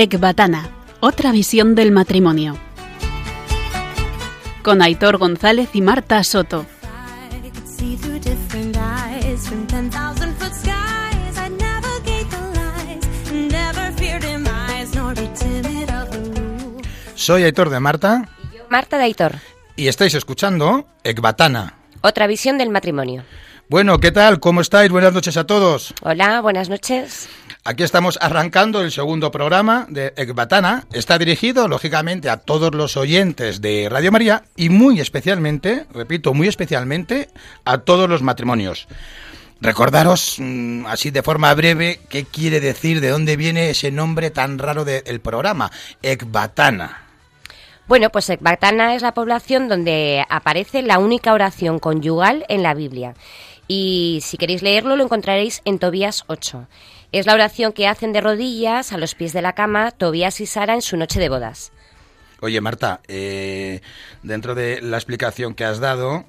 Ecbatana, otra visión del matrimonio. Con Aitor González y Marta Soto. Soy Aitor de Marta. Marta de Aitor. Y estáis escuchando Ecbatana. Otra visión del matrimonio. Bueno, ¿qué tal? ¿Cómo estáis? Buenas noches a todos. Hola, buenas noches. Aquí estamos arrancando el segundo programa de Ecbatana. Está dirigido, lógicamente, a todos los oyentes de Radio María y muy especialmente, repito, muy especialmente, a todos los matrimonios. Recordaros, mm, así de forma breve, qué quiere decir, de dónde viene ese nombre tan raro del programa, Ecbatana. Bueno, pues Ecbatana es la población donde aparece la única oración conyugal en la Biblia. Y si queréis leerlo, lo encontraréis en Tobías 8. Es la oración que hacen de rodillas a los pies de la cama Tobías y Sara en su noche de bodas. Oye, Marta, eh, dentro de la explicación que has dado,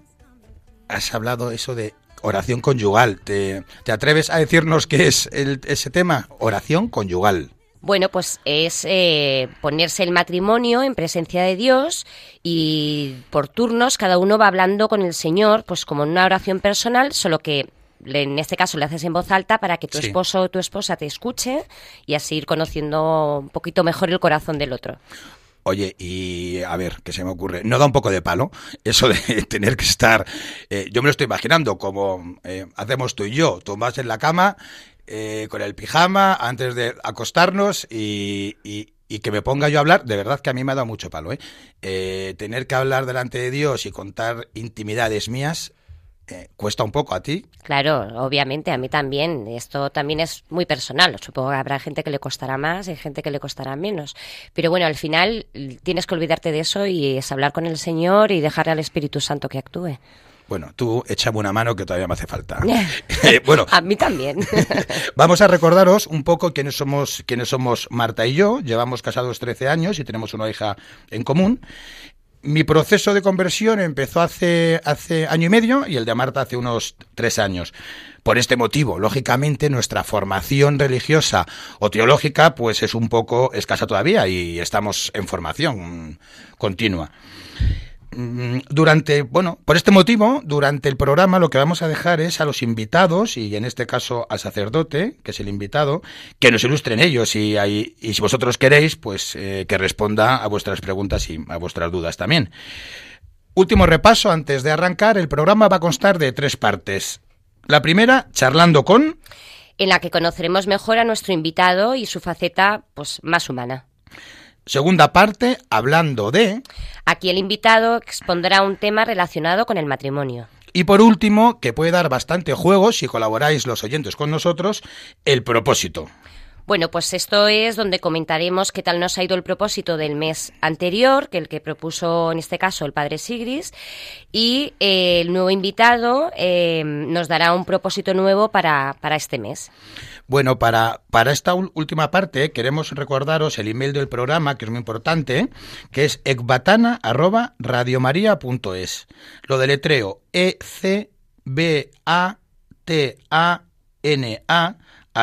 has hablado eso de oración conyugal. ¿Te, atreves a decirnos qué es ese tema? Oración conyugal. Bueno, pues es eh, ponerse el matrimonio en presencia de Dios y por turnos cada uno va hablando con el Señor, pues como en una oración personal, solo que en este caso le haces en voz alta para que tu esposo o tu esposa te escuche y así ir conociendo un poquito mejor el corazón del otro. Oye, y a ver, ¿qué se me ocurre? ¿No da un poco de palo eso de tener que estar... Eh, yo me lo estoy imaginando como eh, hacemos tú y yo, tú vas en la cama eh, con el pijama antes de acostarnos y, y, que me ponga yo a hablar, de verdad que a mí me ha dado mucho palo. ¿eh? tener que hablar delante de Dios y contar intimidades mías eh, cuesta un poco a ti. Claro, obviamente, a mí también. Esto también es muy personal. Supongo que habrá gente que le costará más y gente que le costará menos. Pero bueno, al final tienes que olvidarte de eso y es hablar con el Señor y dejarle al Espíritu Santo que actúe. Bueno, tú échame una mano que todavía me hace falta. Eh, bueno, a mí también. vamos a recordaros un poco quiénes somos, quiénes somos Marta y yo. Llevamos casados 13 años y tenemos una hija en común mi proceso de conversión empezó hace, hace año y medio y el de Marta hace unos tres años. Por este motivo, lógicamente, nuestra formación religiosa o teológica pues es un poco escasa todavía y estamos en formación continua. Mm, durante, bueno, por este motivo, durante el programa lo que vamos a dejar es a los invitados, y en este caso al sacerdote, que es el invitado, que nos ilustren ellos y, y si vosotros queréis, pues eh, que responda a vuestras preguntas y a vuestras dudas también. Último repaso antes de arrancar, el programa va a constar de tres partes. La primera, charlando con... En la que conoceremos mejor a nuestro invitado y su faceta pues, más humana. Segunda parte, hablando de... Aquí el invitado expondrá un tema relacionado con el matrimonio. Y por último, que puede dar bastante juego si colaboráis los oyentes con nosotros, el propósito. Bueno, pues esto es donde comentaremos qué tal nos ha ido el propósito del mes anterior, que el que propuso en este caso el padre Sigris, y eh, el nuevo invitado eh, nos dará un propósito nuevo para, para este mes. Bueno, para, para esta última parte queremos recordaros el email del programa, que es muy importante, que es ecbatana.radiomaria.es. Lo deletreo E-C-B-A-T-A-N-A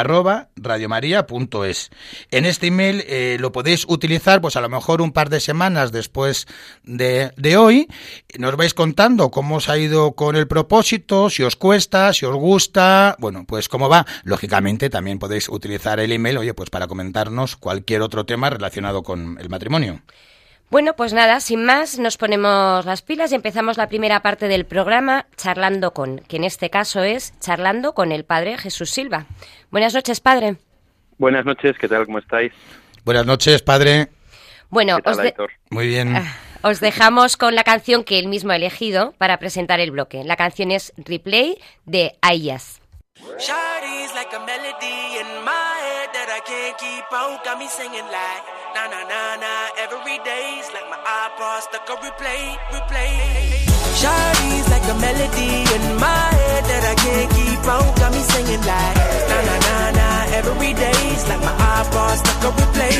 arroba radiomaria.es. En este email eh, lo podéis utilizar pues a lo mejor un par de semanas después de, de, hoy. Nos vais contando cómo os ha ido con el propósito, si os cuesta, si os gusta, bueno, pues cómo va. Lógicamente también podéis utilizar el email, oye, pues para comentarnos cualquier otro tema relacionado con el matrimonio. Bueno, pues nada, sin más, nos ponemos las pilas y empezamos la primera parte del programa charlando con, que en este caso es charlando con el padre Jesús Silva. Buenas noches, padre. Buenas noches, ¿qué tal? ¿Cómo estáis? Buenas noches, padre. Bueno, os muy bien. Ah, os dejamos con la canción que él mismo ha elegido para presentar el bloque. La canción es Replay de Ayas. na na na na. Every day's like my iPod stuck on replay, replay. Shawty's like a melody in my head that I can't keep out. Got me singing like na na na. Every day's like my iPod stuck on replay,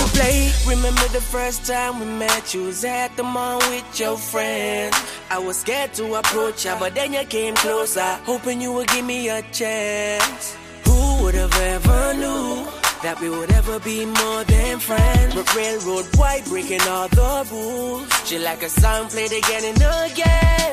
replay. Remember the first time we met? You was at the mall with your friends. I was scared to approach ya, but then you came closer, hoping you would give me a chance. Who would have ever knew? that we would ever be more than friends. But railroad white breaking all the rules. She like a song played again and again.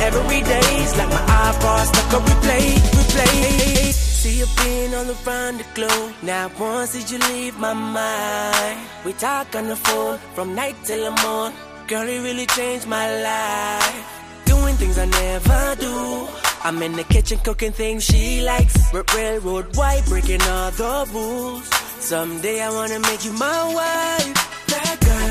every day's like my iPod stuck on replay, replay. See you being all around the globe. Now once did you leave my mind? We talk on the phone from night till the morning. Girl, it really changed my life. Doing things I never do. I'm in the kitchen cooking things she likes. Railroad white, breaking all the rules. Someday I wanna make you my wife.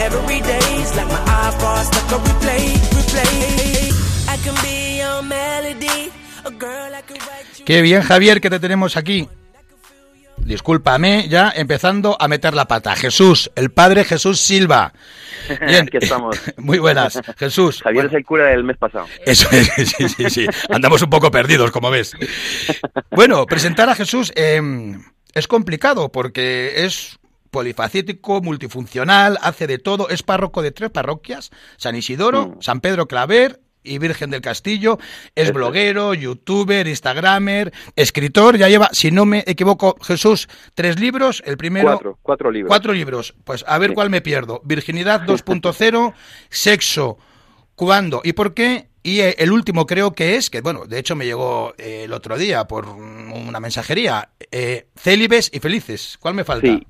every day's like my iPod stuck on replay, replay. I can be your melody, a girl I can write you. Qué bien, Javier, que te tenemos aquí. Discúlpame, ya empezando a meter la pata. Jesús, el padre Jesús Silva. Bien. Aquí estamos. Muy buenas, Jesús. Javier Bueno, es el cura del mes pasado. Eso es, sí, sí, sí. Andamos un poco perdidos, como ves. Bueno, presentar a Jesús eh, es complicado porque es polifacético, multifuncional, hace de todo, es párroco de tres parroquias, San Isidoro, Mm. San Pedro Claver y Virgen del Castillo, es Eso es. bloguero, youtuber, instagramer, escritor, ya lleva, si no me equivoco, Jesús, tres libros, el primero... Cuatro, cuatro libros. Cuatro libros. Pues a ver Sí. cuál me pierdo. Virginidad 2.0, sexo, cuándo y por qué. Y eh, el último creo que es, que bueno, de hecho me llegó eh, el otro día por una mensajería, eh, célibes y felices. ¿Cuál me falta? Sí.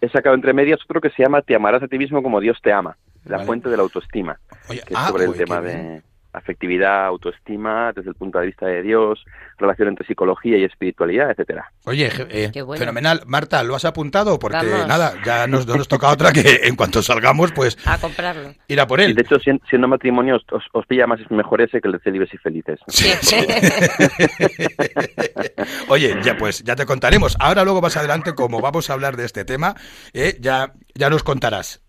He sacado entre medias otro que se llama Te amarás a ti mismo como Dios te ama. La Vale. fuente de la autoestima. Oye, que es ah, sobre el tema de bien. Afectividad, autoestima, desde el punto de vista de Dios, relación entre psicología y espiritualidad, etcétera. Oye, eh, bueno. fenomenal. Marta, ¿lo has apuntado? Porque Vamos. nada, ya nos, nos toca otra que en cuanto salgamos, pues A comprarlo. ir a por Y él. de hecho, sien- siendo matrimonio, os, pilla más mejor ese que el de célibes y felices. Sí, sí. Oye, ya pues, ya te contaremos. Ahora luego más adelante, como vamos a hablar de este tema, eh, ya, ya nos contarás.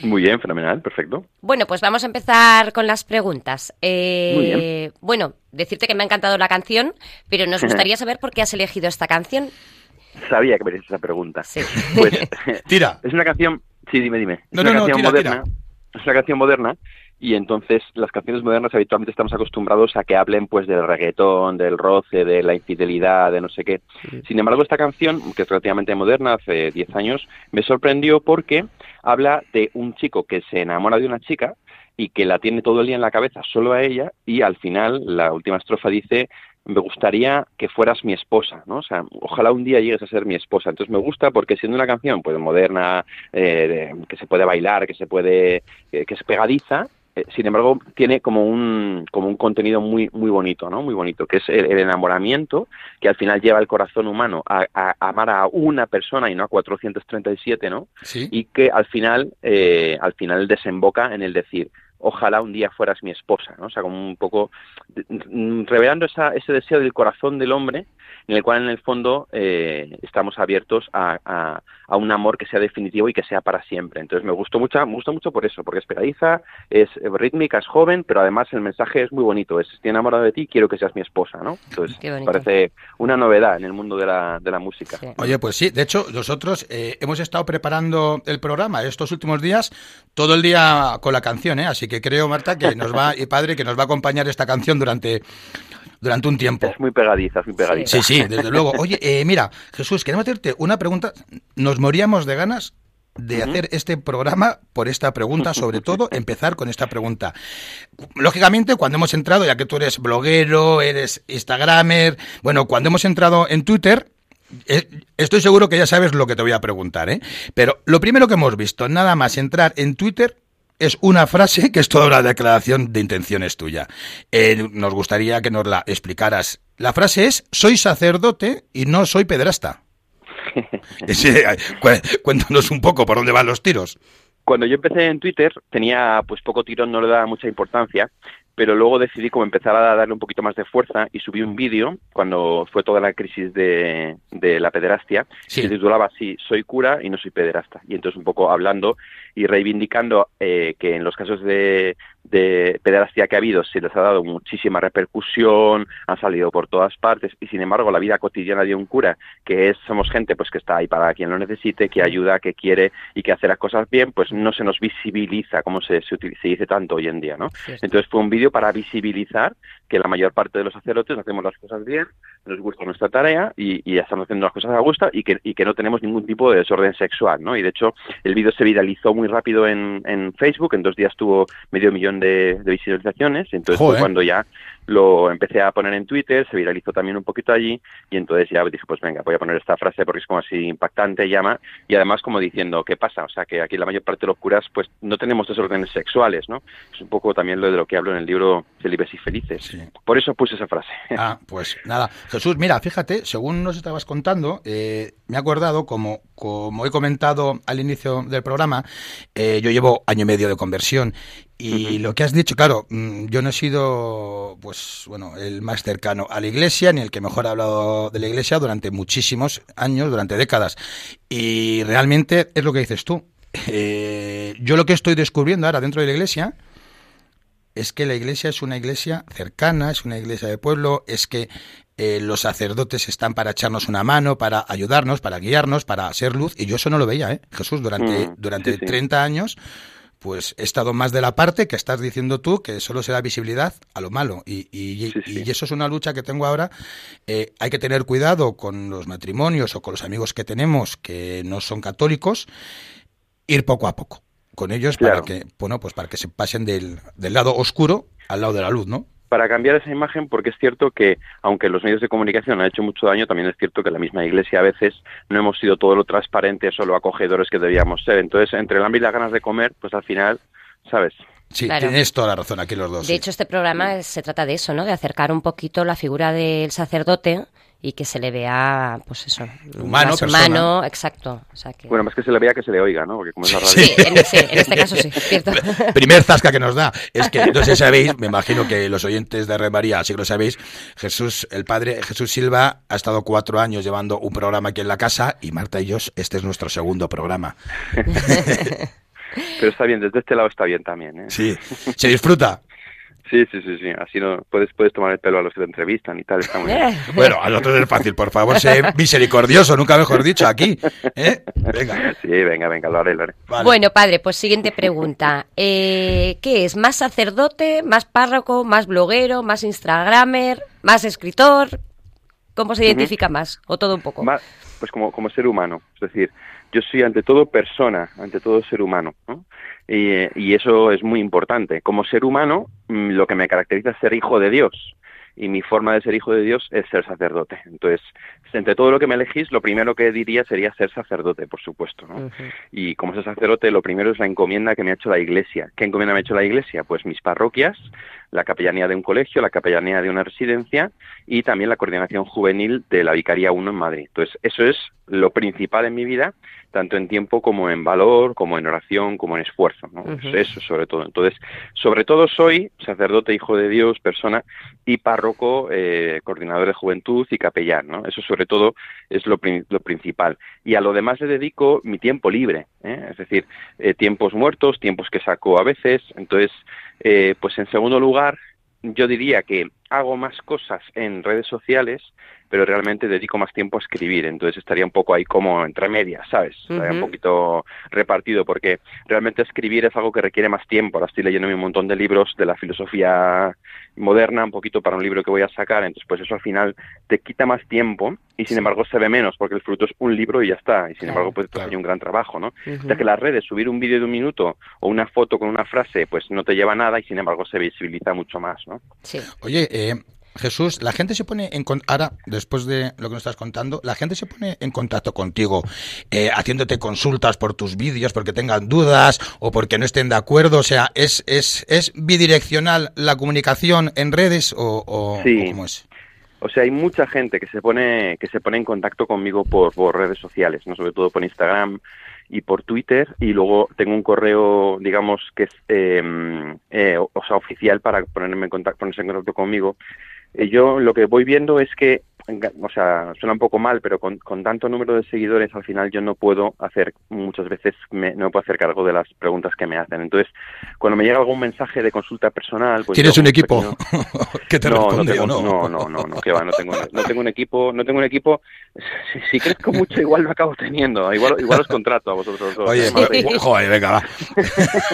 Muy bien, fenomenal, perfecto. Bueno, pues vamos a empezar con las preguntas. Eh, Muy bien. Bueno, decirte que me ha encantado la canción, pero nos gustaría saber por qué has elegido esta canción. Sabía que verías esa pregunta. Sí. Pues Tira. es una canción, sí, dime, dime. Es No, una no, no, canción tira, moderna. Es una canción moderna y entonces las canciones modernas habitualmente estamos acostumbrados a que hablen pues del reggaetón, del roce, de la infidelidad, de no sé qué. Sin embargo, esta canción, que es relativamente moderna, hace 10 años, me sorprendió porque habla de un chico que se enamora de una chica y que la tiene todo el día en la cabeza solo a ella y al final la última estrofa dice me gustaría que fueras mi esposa, ¿no? O sea, ojalá un día llegues a ser mi esposa. Entonces me gusta porque siendo una canción pues moderna, eh, que se puede bailar, que se puede, que, que es pegadiza, eh, sin embargo tiene como un como un contenido muy muy bonito, ¿no? Muy bonito, que es el, el enamoramiento que al final lleva el corazón humano a, a- a amar a una persona y no a 437, ¿no? Sí. y que al final eh, al final desemboca en el decir ojalá un día fueras mi esposa ¿no? o sea como un poco mm, revelando esa, ese deseo del corazón del hombre en el cual en el fondo eh, estamos abiertos a, a- a un amor que sea definitivo y que sea para siempre entonces me gustó mucho me gustó mucho por eso porque es pegadiza es rítmica es joven pero además el mensaje es muy bonito es estoy enamorado de ti quiero que seas mi esposa no entonces parece una novedad en el mundo de la, de la música Sí. Oye, pues sí, de hecho, nosotros eh, hemos estado preparando el programa estos últimos días, todo el día con la canción, ¿eh? Así que creo, Marta, que nos va, y padre, que nos va a acompañar esta canción durante, durante un tiempo. es muy pegadiza es muy pegadiza Sí, sí, desde luego. Oye, eh, mira, Jesús, queremos hacerte una pregunta. Nos moríamos de ganas de hacer este programa por esta pregunta, sobre todo empezar con esta pregunta. Lógicamente, cuando hemos entrado, ya que tú eres bloguero, eres instagramer, bueno, cuando hemos entrado en Twitter, eh, estoy seguro que ya sabes lo que te voy a preguntar, ¿eh? Pero lo primero que hemos visto, nada más entrar en Twitter, es una frase que es toda una declaración de intenciones tuya. Eh, nos gustaría que nos la explicaras. La frase es, soy sacerdote y no soy. Ese, cu- cuéntanos un poco por dónde van los tiros. Cuando yo empecé en Twitter tenía pues poco tirón, no le daba mucha importancia, pero luego decidí como empezar a darle un poquito más de fuerza y subí un vídeo cuando fue toda la crisis de, de la pederastia Sí. que titulaba así, soy cura y no soy pederasta. Y entonces un poco hablando y reivindicando eh, que en los casos de, de pederastia que ha habido se les ha dado muchísima repercusión, han salido por todas partes y sin embargo la vida cotidiana de un cura, que es somos gente pues que está ahí para quien lo necesite, que ayuda, que quiere y que hace las cosas bien, pues no se nos visibiliza como se, se, utiliza, se dice tanto hoy en día, ¿no? Entonces fue un vídeo para visibilizar que la mayor parte de los sacerdotes hacemos las cosas bien, nos gusta nuestra tarea y, y estamos haciendo las cosas a gusto y que, y que no tenemos ningún tipo de desorden sexual, ¿no? Y de hecho el vídeo se viralizó muy rápido en, en Facebook, en dos días tuvo medio millón de, de visualizaciones y entonces Joder. cuando ya lo empecé a poner en Twitter, se viralizó también un poquito allí y entonces ya dije, pues venga, voy a poner esta frase porque es como así impactante, llama y además como diciendo, ¿qué pasa? O sea, que aquí la mayor parte de los curas pues no tenemos desórdenes sexuales, ¿no? Es un poco también lo de lo que hablo en el libro Celibes y Felices. Sí. Por eso puse esa frase. Ah, pues nada. Jesús, mira, fíjate, según nos estabas contando, eh, me he acordado, como, como he comentado al inicio del programa, eh, yo llevo año y medio de conversión. Y lo que has dicho, claro, mm, yo no he sido, pues, bueno, el más cercano a la iglesia, ni el que mejor ha hablado de la iglesia durante muchísimos años, durante décadas. Y realmente es lo que dices tú. Eh, yo lo que estoy descubriendo ahora dentro de la iglesia es que la iglesia es una iglesia cercana, es una iglesia de pueblo, es que eh, los sacerdotes están para echarnos una mano, para ayudarnos, para guiarnos, para ser luz, y yo eso no lo veía, ¿eh? Jesús, durante, Mm, durante sí, sí. 30 años, pues he estado más de la parte que estás diciendo tú, que solo se da visibilidad a lo malo, y, y- Sí, sí. y eso es una lucha que tengo ahora. Eh, hay que tener cuidado con los matrimonios o con los amigos que tenemos que no son católicos, ir poco a poco con ellos para que, bueno, pues para que se pasen del, del lado oscuro al lado de la luz, ¿no? para cambiar esa imagen porque es cierto que aunque los medios de comunicación han hecho mucho daño, también es cierto que la misma iglesia a veces no hemos sido todo lo transparentes o lo acogedores que debíamos ser. Entonces, entre el hambre y las ganas de comer, pues al final, ¿sabes? Sí, Claro. tienes toda la razón aquí los dos. De sí. hecho, este programa se trata de eso, ¿no? De acercar un poquito la figura del sacerdote y que se le vea, pues eso, Humano, más persona. humano, exacto. O sea que... Bueno, más que se le vea que se le oiga, ¿no? Porque como es la radio... sí, en, sí, en este caso sí, cierto. Primer zasca que nos da es que, no sé si sabéis, me imagino que los oyentes de Red María sí que lo sabéis, Jesús, el padre Jesús Silva ha estado cuatro años llevando un programa aquí en la casa y Marta y yo, este es nuestro segundo programa. Pero está bien, desde este lado está bien también, ¿eh? Sí, se disfruta. Sí, sí, sí, sí. Así no puedes, puedes tomar el pelo a los que te entrevistan y tal, está muy bien. Bueno, a nosotros es fácil, por favor, sé misericordioso, nunca mejor dicho, aquí. ¿eh? Venga, Sí, venga, venga, lo haré, lo haré. vale. Bueno, padre, pues siguiente pregunta. Eh, ¿Qué es? ¿Más sacerdote, más párroco, más bloguero, más instagramer, más escritor? ¿Cómo se identifica más? ¿O todo un poco? Pues como, como ser humano, es decir, yo soy ante todo persona, ante todo ser humano, ¿no? Y, y eso es muy importante. Como ser humano, mm, lo que me caracteriza es ser hijo de Dios. Y mi forma de ser hijo de Dios es ser sacerdote. Entonces, entre todo lo que me elegís, lo primero que diría sería ser sacerdote, por supuesto, ¿no? Y como ser sacerdote, lo primero es la encomienda que me ha hecho la Iglesia. ¿Qué encomienda me ha hecho la Iglesia? Pues mis parroquias, la capellanía de un colegio, la capellanía de una residencia y también la coordinación juvenil de la Vicaría 1 en Madrid. Entonces, eso es lo principal en mi vida, tanto en tiempo como en valor, como en oración, como en esfuerzo. ¿no? Eso sobre todo. Entonces, sobre todo soy sacerdote, hijo de Dios, persona y párroco, eh, coordinador de juventud y capellán. ¿no? Eso sobre todo es lo, lo principal. Y a lo demás le dedico mi tiempo libre, ¿eh? es decir, eh, tiempos muertos, tiempos que saco a veces. Entonces, eh, pues en segundo lugar, yo diría que hago más cosas en redes sociales, pero realmente dedico más tiempo a escribir. Entonces estaría un poco ahí como entre medias, ¿sabes? Estaría un poquito repartido, porque realmente escribir es algo que requiere más tiempo. Ahora estoy leyendo un montón de libros de la filosofía moderna, un poquito para un libro que voy a sacar. Entonces, pues eso al final te quita más tiempo y sin embargo se ve menos, porque el fruto es un libro y ya está. Y sin Claro, embargo, pues claro. hay un gran trabajo, ¿no? Ujú. Ya que las redes, subir un vídeo de un minuto o una foto con una frase, pues no te lleva a nada y sin embargo se visibiliza mucho más, ¿no? Sí. Oye, eh, Jesús, la gente se pone en con- ahora después de lo que nos estás contando, la gente se pone en contacto contigo, eh, haciéndote consultas por tus vídeos, porque tengan dudas o porque no estén de acuerdo. O sea, es es es bidireccional la comunicación en redes o, o- Sí. o cómo es. O sea, hay mucha gente que se pone que se pone en contacto conmigo por, por redes sociales, no sobre todo por Instagram y por Twitter y luego tengo un correo, digamos que es eh, eh, o sea oficial para ponerme en contacto, ponerse en contacto conmigo. Eh, yo lo que voy viendo es que, o sea, suena un poco mal, pero con, con tanto número de seguidores al final yo no puedo hacer muchas veces me- no puedo hacer cargo de las preguntas que me hacen. Entonces, cuando me llega algún mensaje de consulta personal, pues ¿Tienes un equipo pequeño- que te no, no responde tengo, o no? no, no, no, no, que va, no tengo, no tengo un equipo, no tengo un equipo. Si, si crezco mucho, igual lo acabo teniendo. Igual, igual os contrato a vosotros dos. Oye, ¿no? pues, joder, venga, va.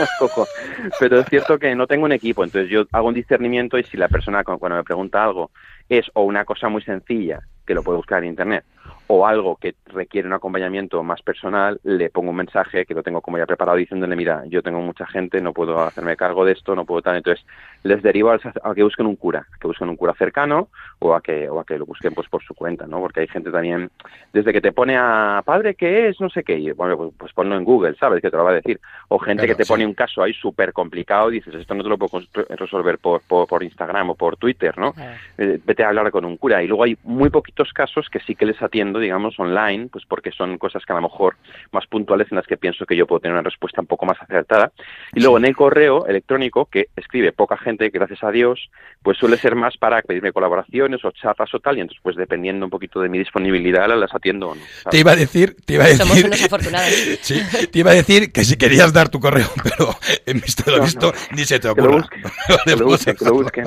Pero es cierto que no tengo un equipo, entonces yo hago un discernimiento y si la persona cu- cuando me pregunta algo es o una cosa muy sencilla que lo puede buscar en internet o algo que requiere un acompañamiento más personal, le pongo un mensaje que lo tengo como ya preparado diciéndole, mira, yo tengo mucha gente, no puedo hacerme cargo de esto, no puedo tal. Entonces les derivo a, a que busquen un cura, que busquen un cura cercano o a que, o a que lo busquen pues por su cuenta, ¿no? Porque hay gente también, desde que te pone a padre, ¿qué es? No sé qué, y bueno, pues, pues ponlo en Google, ¿sabes? Que te lo va a decir. O gente Claro, que te sí. pone un caso ahí súper complicado y dices, esto no te lo puedo resolver por, por, por Instagram o por Twitter, ¿no? Eh, vete a hablar con un cura. Y luego hay muy poquitos casos que sí que les atiendo, digamos, online, pues porque son cosas que a lo mejor más puntuales en las que pienso que yo puedo tener una respuesta un poco más acertada. Y luego en el correo electrónico, que escribe poca gente, gracias a Dios, pues suele ser más para pedirme colaboraciones o charlas o tal, y entonces pues dependiendo un poquito de mi disponibilidad las atiendo o no. ¿sabes? Te iba a decir, te iba a Somos decir, unos afortunados. sí, te iba a decir que si querías dar tu correo, pero en visto lo No, visto, ni se te Que lo ocurra. busquen, que lo busquen, que lo busquen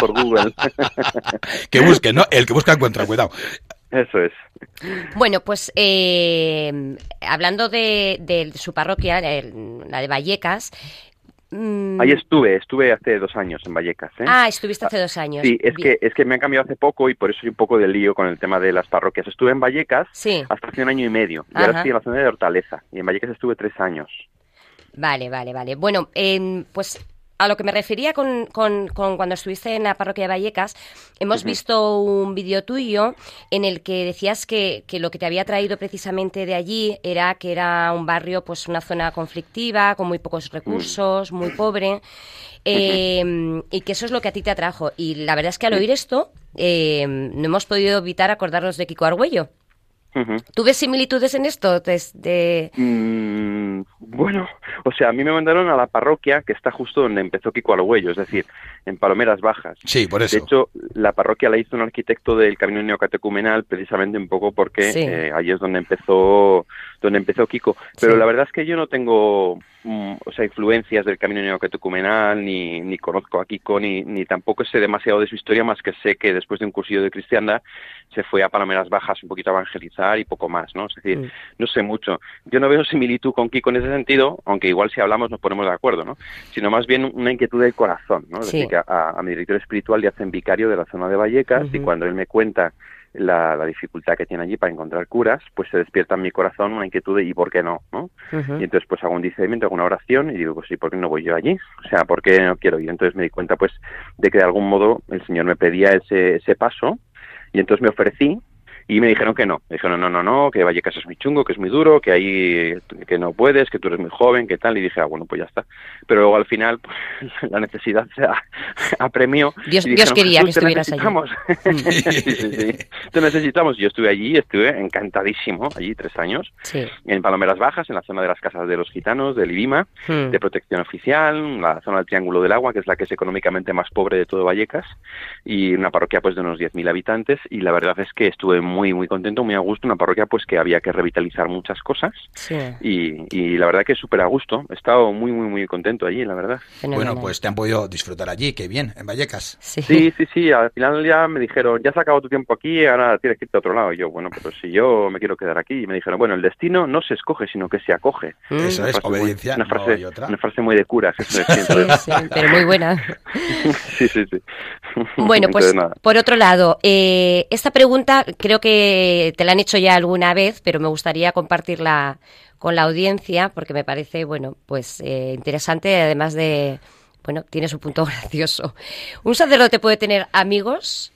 por Google. Que busquen, ¿no? El que busca encuentra, cuidado. Eso es. Bueno, pues eh, hablando de, de su parroquia, la de Vallecas. mm, Ahí estuve, estuve hace dos años en Vallecas. ¿eh? Ah, estuviste hace dos años. Sí, es Bien. que, es que me han cambiado hace poco y por eso hay un poco de lío con el tema de las parroquias. Estuve en Vallecas Sí, hasta hace un año y medio y Ajá. ahora estoy en la zona de Hortaleza y en Vallecas estuve tres años. vale, vale, vale. Bueno, em, pues a lo que me refería con, con- con cuando estuviste en la parroquia de Vallecas, hemos visto un vídeo tuyo en el que decías que, que lo que te había traído precisamente de allí era que era un barrio, pues una zona conflictiva, con muy pocos recursos, muy pobre, em, y que eso es lo que a ti te atrajo. Y la verdad es que al oír esto, em, no hemos podido evitar acordarnos de Kiko Argüello. Ujú. ¿Tú ves similitudes en esto? Desde... Mm, bueno, o sea, a mí me mandaron a la parroquia que está justo donde empezó Kiko Arguello, es decir, en Palomeras Bajas. Sí, por eso. De hecho, la parroquia la hizo un arquitecto del Camino Neocatecumenal precisamente un poco porque Sí. eh, ahí es donde empezó donde empezó Kiko. Pero Sí. la verdad es que yo no tengo mm, o sea, influencias del Camino Neocatecumenal, ni, ni conozco a Kiko, ni, ni tampoco sé demasiado de su historia, más que sé que después de un cursillo de cristiandad se fue a Palomeras Bajas un poquito a evangelizar y poco más, ¿no? Es decir, Mm. no sé mucho. Yo no veo similitud con Kiko en ese sentido, aunque igual si hablamos nos ponemos de acuerdo, ¿no? Sino más bien una inquietud del corazón, ¿no? Es Sí. decir, que a, a mi director espiritual le hacen vicario de la zona de Vallecas y cuando él me cuenta la, la dificultad que tiene allí para encontrar curas, pues se despierta en mi corazón una inquietud de ¿y por qué no? ¿no? Y entonces pues hago un discernimiento, hago una oración y digo, pues sí, ¿por qué no voy yo allí? O sea, ¿por qué no quiero ir? Entonces me di cuenta pues de que de algún modo el Señor me pedía ese, ese paso y entonces me ofrecí y me dijeron que no. Me dijeron, no, no, no, que Vallecas es muy chungo, que es muy duro, que ahí que no puedes, que tú eres muy joven, que tal. Y dije, ah, bueno, pues ya está. Pero luego al final pues, la necesidad se apremió. Dios- Dios quería "Jesús, que estuvieras allí". necesitamos". sí, sí, sí. Te necesitamos. Yo estuve allí, estuve encantadísimo, allí tres años, Sí. en Palomeras Bajas, en la zona de las casas de los gitanos, del Ibima, Mm. de protección oficial, la zona del Triángulo del Agua, que es la que es económicamente más pobre de todo Vallecas, y una parroquia pues de unos 10.000 habitantes, y la verdad es que estuve muy, muy contento, muy a gusto, una parroquia pues que había que revitalizar muchas cosas, Sí, y, y la verdad que súper a gusto, he estado muy, muy, muy contento allí, la verdad. fenomenal. Bueno, pues te han podido disfrutar allí, qué bien, en Vallecas. Sí. Sí, sí, sí, al final ya me dijeron, ya has acabado tu tiempo aquí, ahora tienes que irte a otro lado, y yo, bueno, pero si yo me quiero quedar aquí, y me dijeron, bueno, el destino no se escoge, sino que se acoge. Mm. Eso Una es, frase muy- obediencia, una no frase, hay otra. una frase muy de curas, eso es, Sí, entonces- sí, pero muy buena. sí, sí, sí. Bueno, pues Entonces, por otro lado, eh, esta pregunta creo que te la han hecho ya alguna vez, pero me gustaría compartirla con la audiencia porque me parece, bueno, pues eh, interesante, además de bueno, tiene su punto gracioso. ¿Un sacerdote puede tener amigos?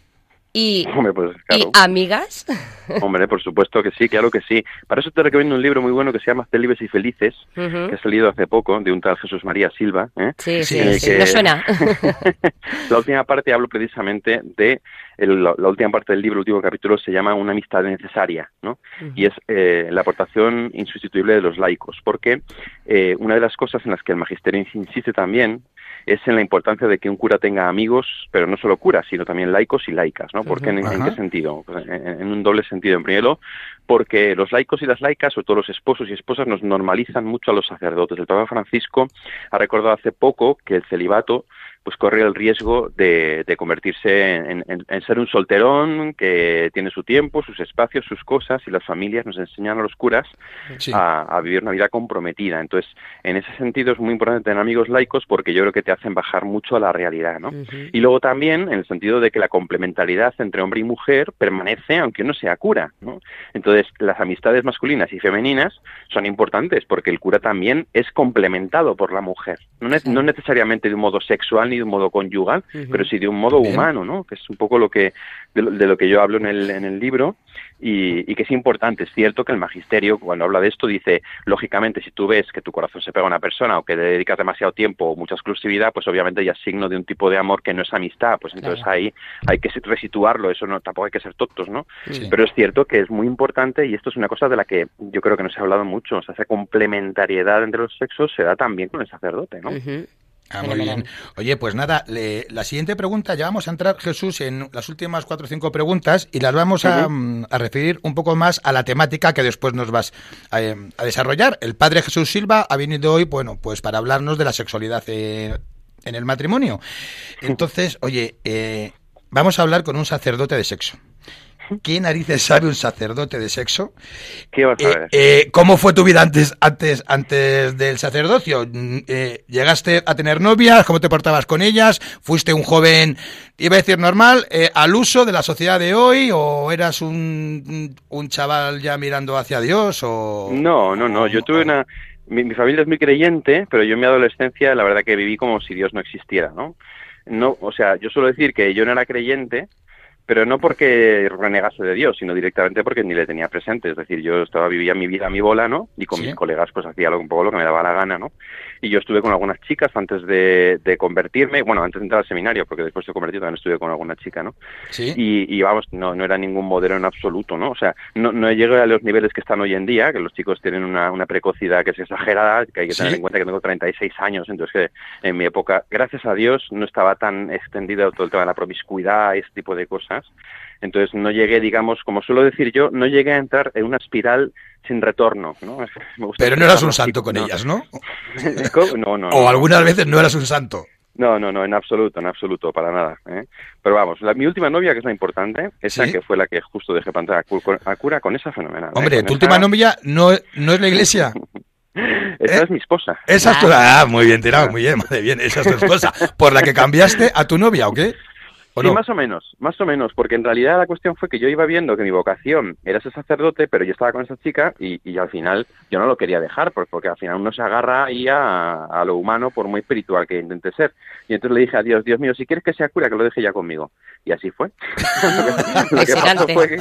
Y, Hombre, pues, claro. y amigas. Hombre, por supuesto que sí, claro que sí. Para eso te recomiendo un libro muy bueno que se llama Célibes y Felices, que ha salido hace poco, de un tal Jesús María Silva. ¿eh? Sí, sí, sí, que- me suena. la última parte hablo precisamente de el- la, la última parte del libro, el último capítulo se llama Una amistad necesaria, ¿no? Y es eh, la aportación insustituible de los laicos, porque eh, una de las cosas en las que el magisterio insiste también es en la importancia de que un cura tenga amigos, pero no solo curas, sino también laicos y laicas, ¿no? Porque en, en qué sentido? Pues en, en un doble sentido. En primer lugar, porque los laicos y las laicas, sobre todo los esposos y esposas, nos normalizan mucho a los sacerdotes. El Papa Francisco ha recordado hace poco que el celibato pues corre el riesgo de, de convertirse en, en- en ser un solterón que tiene su tiempo, sus espacios, sus cosas, y las familias nos enseñan a los curas Sí. a, a vivir una vida comprometida. Entonces, en ese sentido es muy importante tener amigos laicos porque yo creo que te hacen bajar mucho a la realidad, ¿no? Y luego también en el sentido de que la complementariedad entre hombre y mujer permanece aunque no sea cura, ¿no? Entonces, las amistades masculinas y femeninas son importantes porque el cura también es complementado por la mujer. No, ne- no necesariamente de un modo sexual ni de un modo conyugal, pero sí de un modo Bien. humano, ¿no? Que es un poco lo que de lo, de lo que yo hablo en el, en el libro y, y que es importante. Es cierto que el magisterio, cuando habla de esto, dice, lógicamente, si tú ves que tu corazón se pega a una persona o que le dedicas demasiado tiempo o mucha exclusividad, pues obviamente ya es signo de un tipo de amor que no es amistad. Pues entonces Claro. ahí hay que resituarlo, eso no tampoco hay que ser tontos, ¿no? Sí. Pero es cierto que es muy importante y esto es una cosa de la que yo creo que no se ha hablado mucho. O sea, esa complementariedad entre los sexos se da también con el sacerdote, ¿no? Ah, muy bien. Oye, pues nada, le- la siguiente pregunta, ya vamos a entrar, Jesús, en las últimas cuatro o cinco preguntas y las vamos a, mm, a referir un poco más a la temática que después nos vas a, eh, a desarrollar. El padre Jesús Silva ha venido hoy, bueno, pues para hablarnos de la sexualidad eh, en el matrimonio. Entonces, oye, eh, vamos a hablar con un sacerdote de sexo. ¿Qué narices sabe un sacerdote de sexo? ¿Qué vas a Eh, ver? eh, ¿Cómo fue tu vida antes, antes, antes del sacerdocio? Mm, eh, ¿Llegaste a tener novias? ¿Cómo te portabas con ellas? ¿Fuiste un joven, iba a decir normal, al uso de la sociedad de hoy? ¿O eras un, un chaval ya mirando hacia Dios? O, No, no, no. Yo tuve una. Mi, mi familia es muy creyente, pero yo en mi adolescencia, la verdad que viví como si Dios no existiera, ¿no? No, o sea, yo suelo decir que yo no era creyente, pero no porque renegase de Dios, sino directamente porque ni le tenía presente. Es decir, yo estaba vivía mi vida a mi bola, ¿no? Y con Sí. mis colegas pues hacía un poco lo que me daba la gana, ¿no? Y yo estuve con algunas chicas antes de, de convertirme, bueno, antes de entrar al seminario, porque después de convertido también estuve con alguna chica, ¿no? Sí. y, y vamos, no, no era ningún modelo en absoluto, ¿no? O sea, no, no llegué a los niveles que están hoy en día, que los chicos tienen una, una precocidad que es exagerada, que hay que tener Sí. en cuenta que tengo 36 años, entonces que en mi época, gracias a Dios, no estaba tan extendido todo el tema de la promiscuidad y ese tipo de cosas. Entonces no llegué, digamos, como suelo decir yo, no llegué a entrar en una espiral sin retorno, ¿no? Me Pero no eras un santo con ellas, ¿no? ¿Cómo? No, no, O no. algunas veces no eras un santo. No, no, no, en absoluto, en absoluto, para nada. ¿eh? Pero vamos, la- mi última novia, que es la importante, esa Sí. que fue la que justo dejé para entrar a, cu- a cura con esa fenomenal. ¿eh? Hombre, tu esa- última novia no, no es la iglesia. Esa ¿eh? es mi esposa. Esa es tu... Ah, muy bien tirado, muy bien, madre bien. Esa es tu esposa. ¿Por la que cambiaste a tu novia o qué? ¿O Sí, no? más o menos, más o menos, porque en realidad la cuestión fue que yo iba viendo que mi vocación era ser sacerdote, pero yo estaba con esa chica y, y al final yo no lo quería dejar, pues porque al final uno se agarra ahí a, a lo humano por muy espiritual que intente ser. Y entonces le dije a Dios, Dios mío, si quieres que sea cura, que lo deje ya conmigo. Y así fue. lo, que pasó fue que,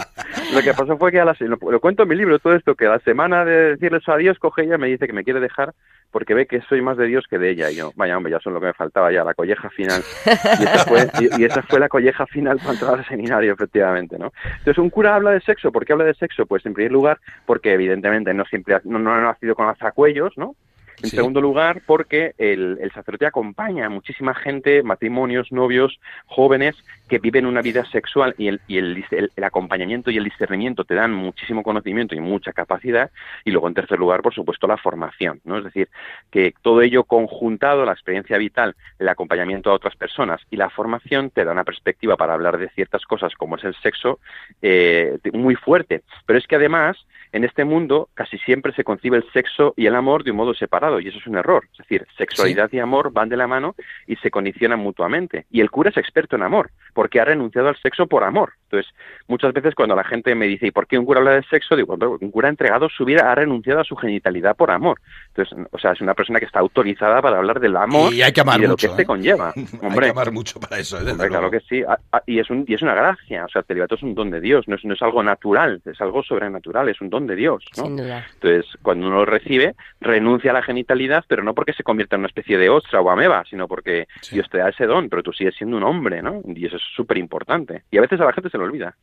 lo que pasó fue que a la, lo, lo cuento en mi libro todo esto, que a la semana de decirle eso a Dios, coge ella y me dice que me quiere dejar porque ve que soy más de Dios que de ella. Y yo, vaya hombre, ya son lo que me faltaba ya, la colleja final. Y esa fue, y, y esa fue la colleja final para entrar al seminario, efectivamente, ¿no? Entonces, un cura habla de sexo. ¿Por qué habla de sexo? Pues, en primer lugar, porque evidentemente no siempre ha- no, no ha nacido con azacuellos, ¿no? En Sí. segundo lugar, porque el, el sacerdote acompaña a muchísima gente, matrimonios, novios, jóvenes, que viven una vida sexual y, el, y el, el- el acompañamiento y el discernimiento te dan muchísimo conocimiento y mucha capacidad. Y luego, en tercer lugar, por supuesto, la formación, ¿no? Es decir, que todo ello conjuntado, la experiencia vital, el acompañamiento a otras personas y la formación te da una perspectiva para hablar de ciertas cosas como es el sexo eh, muy fuerte. Pero es que además, en este mundo casi siempre se concibe el sexo y el amor de un modo separado y eso es un error. Es decir, sexualidad y amor van de la mano y se condicionan mutuamente. Y el cura es experto en amor porque ha renunciado al sexo por amor. Entonces, muchas veces cuando la gente me dice, ¿y por qué un cura habla de sexo? Digo, un cura ha entregado su vida, ha renunciado a su genitalidad por amor. Entonces, o sea, es una persona que está autorizada para hablar del amor y, hay que amar de lo que este ¿eh? conlleva. Hombre, hay que amar mucho para eso. ¿eh? hombre, claro que sí. A- a- Y es, un, y es una gracia. O sea, el celibato es un don de Dios, no es, no es algo natural, es algo sobrenatural, es un don de Dios. ¿no? Sin duda. Entonces, cuando uno lo recibe, renuncia a la genitalidad, pero no porque se convierta en una especie de ostra o ameba, sino porque Sí. Dios te da ese don, pero tú sigues siendo un hombre, ¿no? Y eso es súper importante. Y a veces a la gente se lo olvida.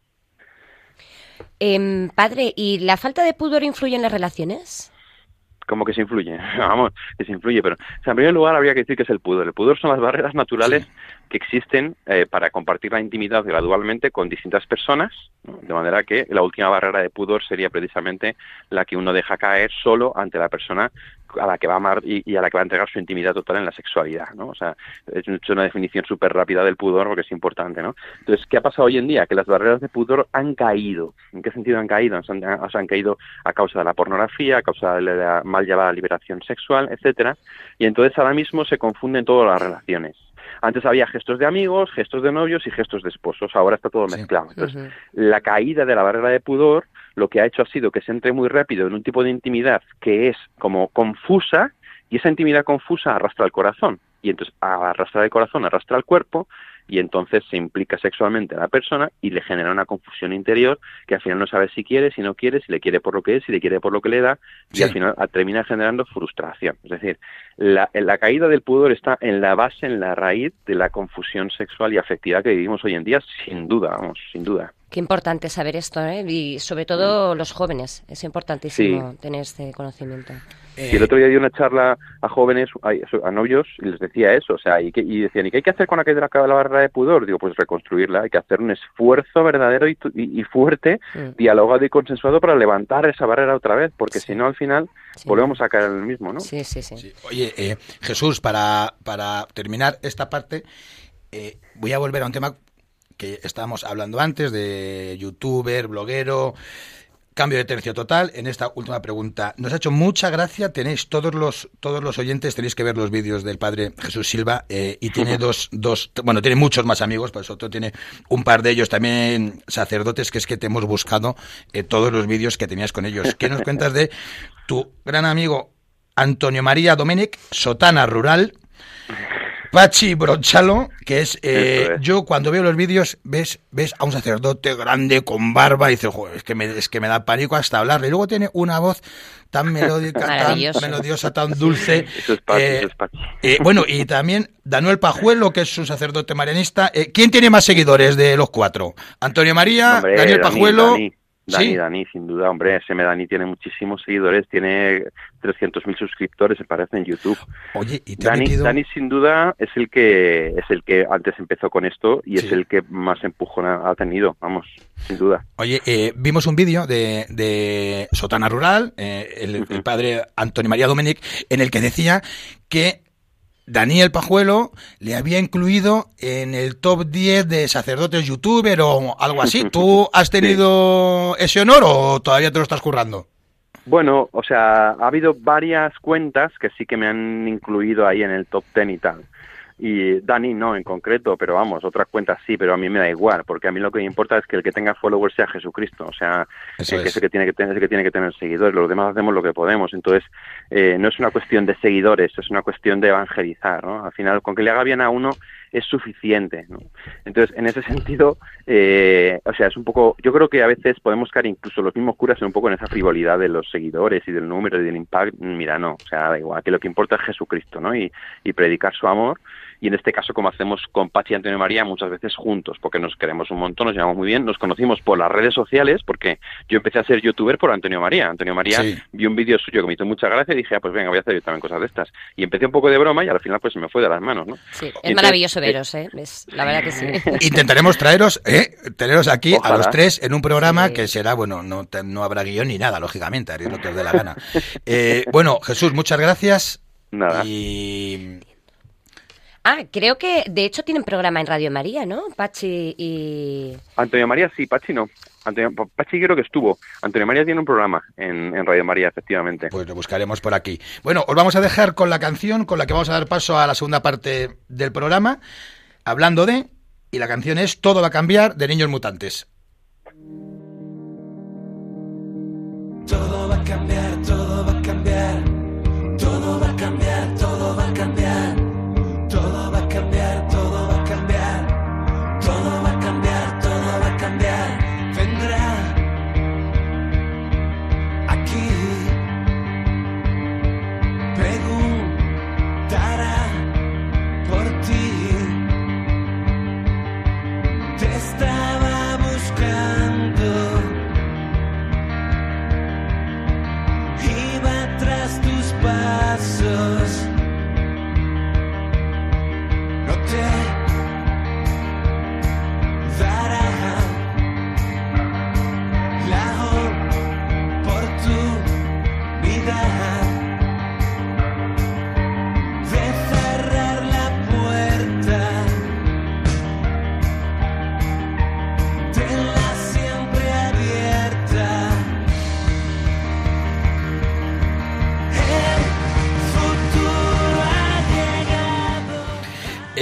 Em, padre, ¿y la falta de pudor influye en las relaciones? como que se influye, vamos, que se influye, pero o sea, en primer lugar habría que decir que es el pudor. El pudor son las barreras naturales que existen eh, para compartir la intimidad gradualmente con distintas personas, de manera que la última barrera de pudor sería precisamente la que uno deja caer solo ante la persona a la que va a amar y, a la que va a entregar su intimidad total en la sexualidad, ¿no? O sea, es una definición súper rápida del pudor porque es importante, ¿no? Entonces, ¿qué ha pasado hoy en día? Que las barreras de pudor han caído. ¿En qué sentido han caído? O han caído a causa de la pornografía, a causa de la mal llamada liberación sexual, etcétera, y entonces ahora mismo se confunden todas las relaciones. Antes había gestos de amigos, gestos de novios y gestos de esposos. Ahora está todo mezclado. Entonces, la caída de la barrera de pudor lo que ha hecho ha sido que se entre muy rápido en un tipo de intimidad que es como confusa y esa intimidad confusa arrastra el corazón y entonces al arrastrar el corazón arrastra el cuerpo y entonces se implica sexualmente a la persona y le genera una confusión interior que al final no sabe si quiere, si no quiere, si le quiere por lo que es, si le quiere por lo que le da y al final ah, termina generando frustración. Es decir, la, la caída del pudor está en la base, en la raíz de la confusión sexual y afectiva que vivimos hoy en día, sin duda, vamos, sin duda. Qué importante saber esto, ¿eh? Y sobre todo los jóvenes. Es importantísimo tener este conocimiento. Eh, Y el otro día di una charla a jóvenes, a, a novios, y les decía eso, o sea, y, que, y decían, ¿y qué hay que hacer con la la, de pudor? Digo, pues reconstruirla, hay que hacer un esfuerzo verdadero y, tu- y- y fuerte, Mm. dialogado y consensuado para levantar esa barrera otra vez, porque Sí. si no, al final, Sí. volvemos a caer en el mismo, ¿no? Sí, sí, sí. Sí. Oye, eh, Jesús, para, para terminar esta parte, eh, voy a volver a un tema que estábamos hablando antes de youtuber, bloguero, cambio de tercio total. En esta última pregunta, nos ha hecho mucha gracia. Tenéis todos los todos los oyentes, tenéis que ver los vídeos del padre Jesús Silva eh, y tiene dos, dos, bueno, tiene muchos más amigos, por eso tiene un par de ellos también sacerdotes, que es que te hemos buscado eh, todos los vídeos que tenías con ellos. ¿Qué nos cuentas de tu gran amigo Antonio María Domenic, Sotana Rural? Pachi Bronchalo, que es, eh, es. yo cuando veo los vídeos, ves, ves a un sacerdote grande con barba y dices, "Joder, es que me, es que me da pánico hasta hablarle. Y luego tiene una voz tan melódica, tan melodiosa, tan dulce. Eso es Pachi, Eh, eso es Pachi. eh, bueno, y también Daniel Pajuelo, que es un sacerdote marianista. Eh, ¿Quién tiene más seguidores de los cuatro? Antonio María, Hombre, Daniel Dani, Pajuelo. Dani, Dani, Sí. Dani, sin duda, hombre, ese me Dani tiene muchísimos seguidores, tiene 300.000 suscriptores, me parece, en YouTube. Oye, y te Dani, metido- Dani sin duda es el que es el que antes empezó con esto y Sí. es el que más empujón ha, tenido, vamos, sin duda. Oye, eh, vimos un vídeo de, de Sotana Rural, eh, el, padre Antonio María Domenic, en el que decía que Daniel Pajuelo le había incluido en el top 10 de sacerdotes youtuber o algo así. ¿Tú has tenido ese honor o todavía te lo estás currando? Bueno, o sea, ha habido varias cuentas que sí que me han incluido ahí en el top 10 y tal. Y Dani no en concreto, pero vamos, otras cuentas sí, pero a mí me da igual, porque a mí lo que me importa es que el que tenga followers sea Jesucristo, o sea, Eso el que es. es el que tiene que tener, es el que tiene que tener seguidores, los demás hacemos lo que podemos, entonces eh, no es una cuestión de seguidores, es una cuestión de evangelizar, ¿no? Al final, con que le haga bien a uno es suficiente, ¿no? Entonces, en ese sentido, eh, o sea, es un poco, yo creo que a veces podemos caer incluso los mismos curas en un poco en esa frivolidad de los seguidores y del número y del impacto, mira, no, o sea, da igual, que lo que importa es Jesucristo, ¿no? Y, y predicar su amor, y en este caso, como hacemos con Pachi y Antonio María, muchas veces juntos, porque nos queremos un montón, nos llevamos muy bien, nos conocimos por las redes sociales, porque yo empecé a ser youtuber por Antonio María. Antonio María Sí. vi un vídeo suyo que me hizo mucha gracia y dije, ah, pues venga, voy a hacer yo también cosas de estas. Y empecé un poco de broma y al final pues se me fue de las manos, ¿no? Sí, es Entonces, maravilloso veros, ¿eh? Es- la verdad que sí. Intentaremos traeros, ¿eh? teneros aquí a los tres en un programa Sí. que será, bueno, no, te- no habrá guion ni nada, lógicamente, haréis lo que os dé la gana. Eh, bueno, Jesús, muchas gracias. Nada. Y Ah, creo que de hecho tienen programa en Radio María, ¿no? Pachi y... Antonio María sí, Pachi no. Antonio, Pachi creo que estuvo. Antonio María tiene un programa en, en Radio María, efectivamente. Pues lo buscaremos por aquí. Bueno, os vamos a dejar con la canción con la que vamos a dar paso a la segunda parte del programa, hablando de, y la canción es Todo va a cambiar de Niños Mutantes. Todo va a cambiar, todo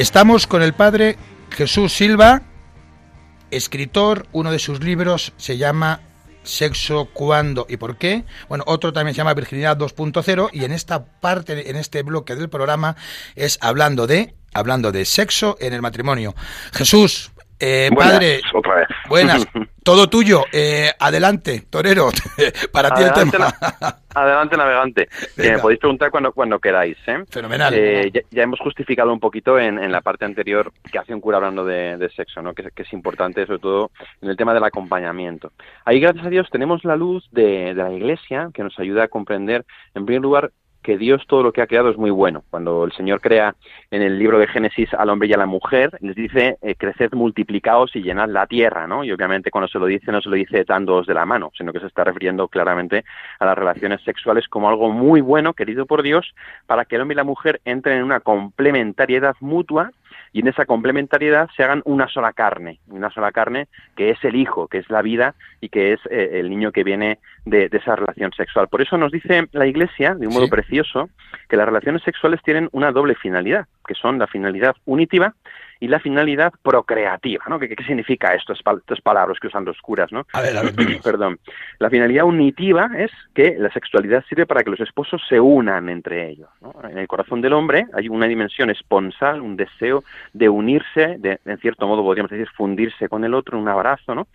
Estamos con el padre Jesús Silva, escritor. Uno de sus libros se llama Sexo, cuándo y por qué. Bueno, otro también se llama Virginidad 2.0 y en esta parte, en este bloque del programa es hablando de hablando de sexo en el matrimonio. Jesús, eh, Buenas, padre, otra vez. buenas, todo tuyo. Eh, adelante, torero, para ti el tema. na- adelante, navegante. Me podéis preguntar cuando, cuando queráis. ¿eh? Fenomenal. Eh, ya, ya hemos justificado un poquito en, en la parte anterior que hace un cura hablando de, de sexo, ¿no? que, es- que es importante sobre todo en el tema del acompañamiento. Ahí, gracias a Dios, tenemos la luz de, de la Iglesia que nos ayuda a comprender, en primer lugar, que Dios todo lo que ha creado es muy bueno. Cuando el Señor crea en el libro de Génesis al hombre y a la mujer, les dice, eh, creced, multiplicaos y llenad la tierra, ¿no? Y obviamente cuando se lo dice, no se lo dice dándoos de la mano, sino que se está refiriendo claramente a las relaciones sexuales como algo muy bueno, querido por Dios, para que el hombre y la mujer entren en una complementariedad mutua y en esa complementariedad se hagan una sola carne, una sola carne que es el hijo, que es la vida y que es eh, el niño que viene de, de esa relación sexual. Por eso nos dice la Iglesia, de un modo Sí. precioso, que las relaciones sexuales tienen una doble finalidad, que son la finalidad unitiva y la finalidad procreativa, ¿no? ¿Qué, qué significa esto, estas pal- estas palabras que usan los curas, ¿no? A ver, a ver. Perdón. La finalidad unitiva es que la sexualidad sirve para que los esposos se unan entre ellos. ¿no? En el corazón del hombre hay una dimensión esponsal, un deseo de unirse, de, en cierto modo podríamos decir fundirse con el otro, un abrazo, ¿no?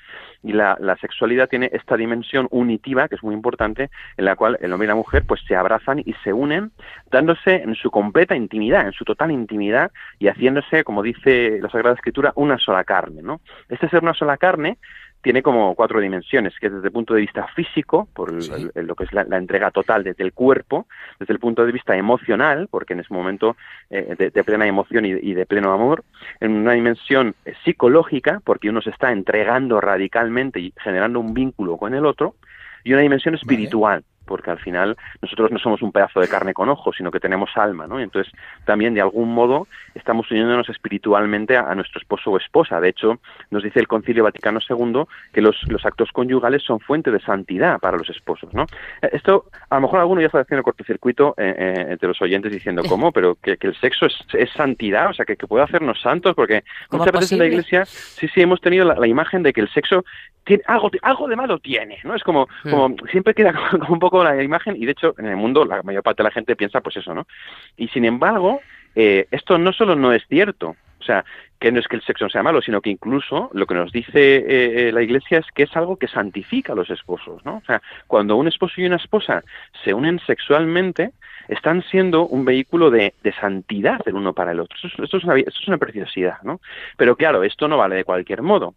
Y la, la sexualidad tiene esta dimensión unitiva, que es muy importante, en la cual el hombre y la mujer pues se abrazan y se unen, dándose en su completa intimidad, en su total intimidad y haciéndose, como dice la Sagrada Escritura, una sola carne, ¿no? Este ser una sola carne tiene como cuatro dimensiones, que es desde el punto de vista físico, por el- Sí. el- el- lo que es la, la entrega total desde el cuerpo, desde el punto de vista emocional, porque en ese momento eh, de, de plena emoción y, y de pleno amor, en una dimensión eh, psicológica, porque uno se está entregando radicalmente y generando un vínculo con el otro, y una dimensión espiritual, porque al final nosotros no somos un pedazo de carne con ojos, sino que tenemos alma, ¿no? Entonces también de algún modo estamos uniéndonos espiritualmente a, a nuestro esposo o esposa. De hecho, nos dice el Concilio Vaticano II que los, los actos conyugales son fuente de santidad para los esposos, ¿no? Eh, Esto, a lo mejor alguno ya está haciendo cortocircuito eh, eh, entre los oyentes diciendo, ¿cómo? Pero que, que el sexo es, es santidad, o sea, que, que puede hacernos santos, porque ¿Cómo muchas veces en la iglesia sí, sí hemos tenido la, la imagen de que el sexo tiene algo, algo de malo tiene, ¿no? Es como, Hmm. como siempre queda como un poco la imagen y de hecho en el mundo la mayor parte de la gente piensa pues eso, ¿no? Y sin embargo, eh, esto no solo no es cierto, o sea, que no es que el sexo sea malo, sino que incluso lo que nos dice eh, eh, la Iglesia es que es algo que santifica a los esposos, ¿no? O sea, cuando un esposo y una esposa se unen sexualmente, están siendo un vehículo de, de santidad el uno para el otro. Esto es, esto es una, esto es una preciosidad, ¿no? Pero claro, esto no vale de cualquier modo.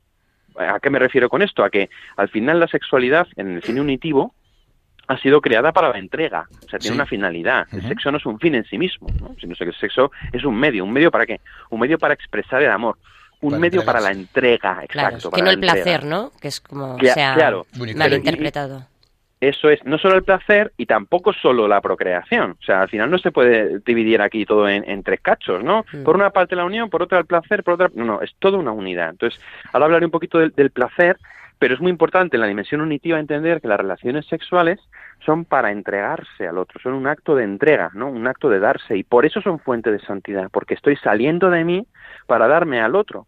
¿A qué me refiero con esto? A que al final la sexualidad en el cine unitivo ha sido creada para la entrega, o sea, tiene Sí. una finalidad. El sexo no es un fin en sí mismo, ¿no? sino que el sexo es un medio. ¿Un medio para qué? Un medio para expresar el amor. Un Para medio para la entrega, Claro, exacto. que para no el entrega. placer, ¿no? Que es como se ha claro. Malinterpretado. Eso es, no solo el placer y tampoco solo la procreación. O sea, al final no se puede dividir aquí todo en, en tres cachos, ¿no? Mm. Por una parte la unión, por otra el placer, por otra... No, no, es toda una unidad. Entonces, ahora hablaré un poquito del, del placer, pero es muy importante en la dimensión unitiva entender que las relaciones sexuales son para entregarse al otro, son un acto de entrega, ¿no? Un acto de darse y por eso son fuente de santidad, porque estoy saliendo de mí para darme al otro.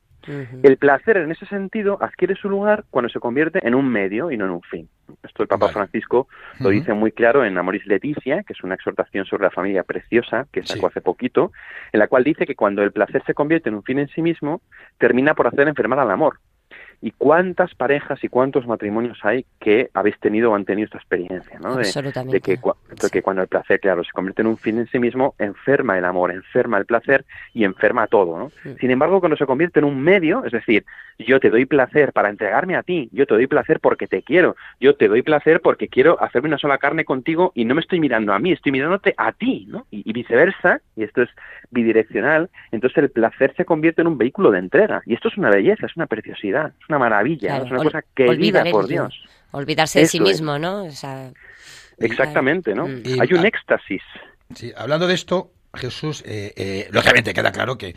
El placer en ese sentido adquiere su lugar cuando se convierte en un medio y no en un fin. Esto el Papa Francisco lo dice muy claro en Amoris Leticia, que es una exhortación sobre la familia preciosa que sacó hace poquito, en la cual dice que cuando el placer se convierte en un fin en sí mismo, termina por hacer enfermar al amor. ¿Y cuántas parejas y cuántos matrimonios hay que habéis tenido o han tenido esta experiencia? ¿no? De, de, que, que, cuando el placer, claro, se convierte en un fin en sí mismo, enferma el amor, enferma el placer y enferma todo. ¿no? Sin embargo, cuando se convierte en un medio, es decir, yo te doy placer para entregarme a ti, yo te doy placer porque te quiero, yo te doy placer porque quiero hacerme una sola carne contigo y no me estoy mirando a mí, estoy mirándote a ti, ¿no? Y, y viceversa, y esto es bidireccional, entonces el placer se convierte en un vehículo de entrega. Y esto es una belleza, es una preciosidad, una maravilla, es una cosa querida por Dios. Olvidarse de sí mismo, ¿no? Exactamente, ¿no? Mm. Hay un éxtasis. Sí, hablando de esto, Jesús, eh, eh, lógicamente queda claro que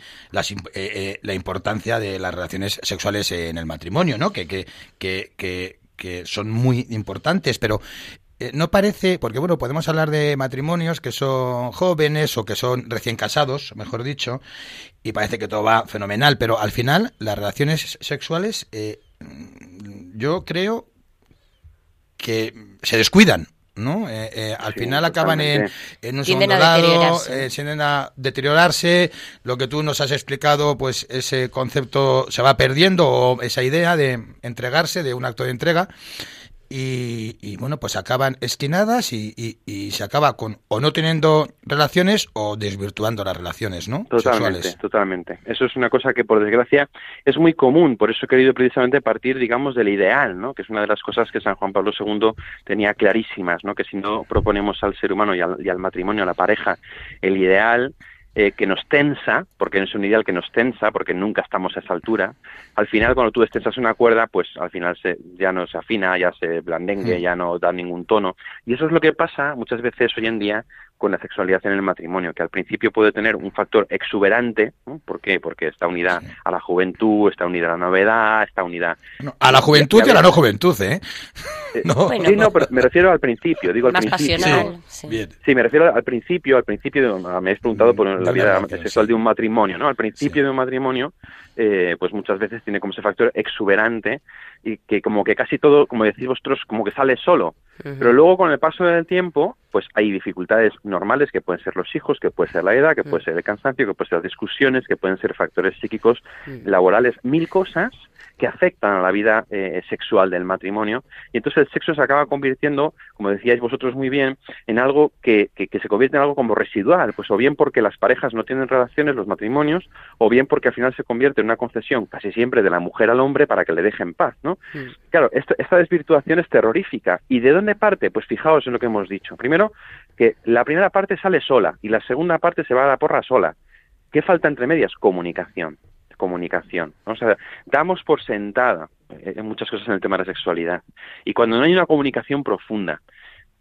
eh, la importancia de las relaciones sexuales en el matrimonio, ¿no? Que, que, que, que son muy importantes, pero no parece, porque bueno, podemos hablar de matrimonios que son jóvenes o que son recién casados, mejor dicho, y parece que todo va fenomenal, pero al final las relaciones sexuales yo creo que se descuidan, ¿no? Eh, eh, al final acaban en, en, un segundo lado, eh, tienden a deteriorarse. Lo que tú nos has explicado, pues ese concepto se va perdiendo o esa idea de entregarse, de un acto de entrega y, bueno, pues acaban esquinadas y, se acaba con o no teniendo relaciones o desvirtuando las relaciones, ¿no? Totalmente, totalmente. Eso es una cosa que por desgracia es muy común, por eso he querido precisamente partir, digamos, del ideal, ¿no? Que es una de las cosas que San Juan Pablo II tenía clarísimas, ¿no? Que si no proponemos al ser humano y al, y al matrimonio, a la pareja, el ideal, eh, que nos tensa, porque es un ideal que nos tensa, porque nunca estamos a esa altura, al final cuando tú estensas una cuerda, pues al final se, ya no se afina, ya se blandengue, ya no da ningún tono. Y eso es lo que pasa muchas veces hoy en día con la sexualidad en el matrimonio, que al principio puede tener un factor exuberante, ¿por qué? Porque está unida a la juventud, está unida a la novedad, está unida... a la juventud y, a la no juventud, ¿eh? eh no. sí, no, pero me refiero al principio, digo al principio. Sí, sí. me refiero al principio, al principio, me habéis preguntado por la vida sexual de un matrimonio, ¿no? Al principio de un matrimonio, eh, pues muchas veces tiene como ese factor exuberante y que como que casi todo, como decís vosotros, como que sale solo. Pero luego con el paso del tiempo, pues hay dificultades normales que pueden ser los hijos, que puede ser la edad, que puede ser el cansancio, que puede ser las discusiones, que pueden ser factores psíquicos, laborales, mil cosas que afectan a la vida eh, sexual del matrimonio. Y entonces el sexo se acaba convirtiendo, como decíais vosotros muy bien, en algo que, que, se convierte en algo como residual, pues o bien porque las parejas no tienen relaciones, los matrimonios, o bien porque al final se convierte en una concesión casi siempre de la mujer al hombre para que le deje en paz, ¿no? Claro, esta desvirtuación es terrorífica. ¿Y de dónde parte? Pues fijaos en lo que hemos dicho. Primero, que la primera parte sale sola y la segunda parte se va a la porra sola. ¿Qué falta entre medias? Comunicación comunicación. O sea, damos por sentada eh, en muchas cosas en el tema de la sexualidad. Y cuando no hay una comunicación profunda,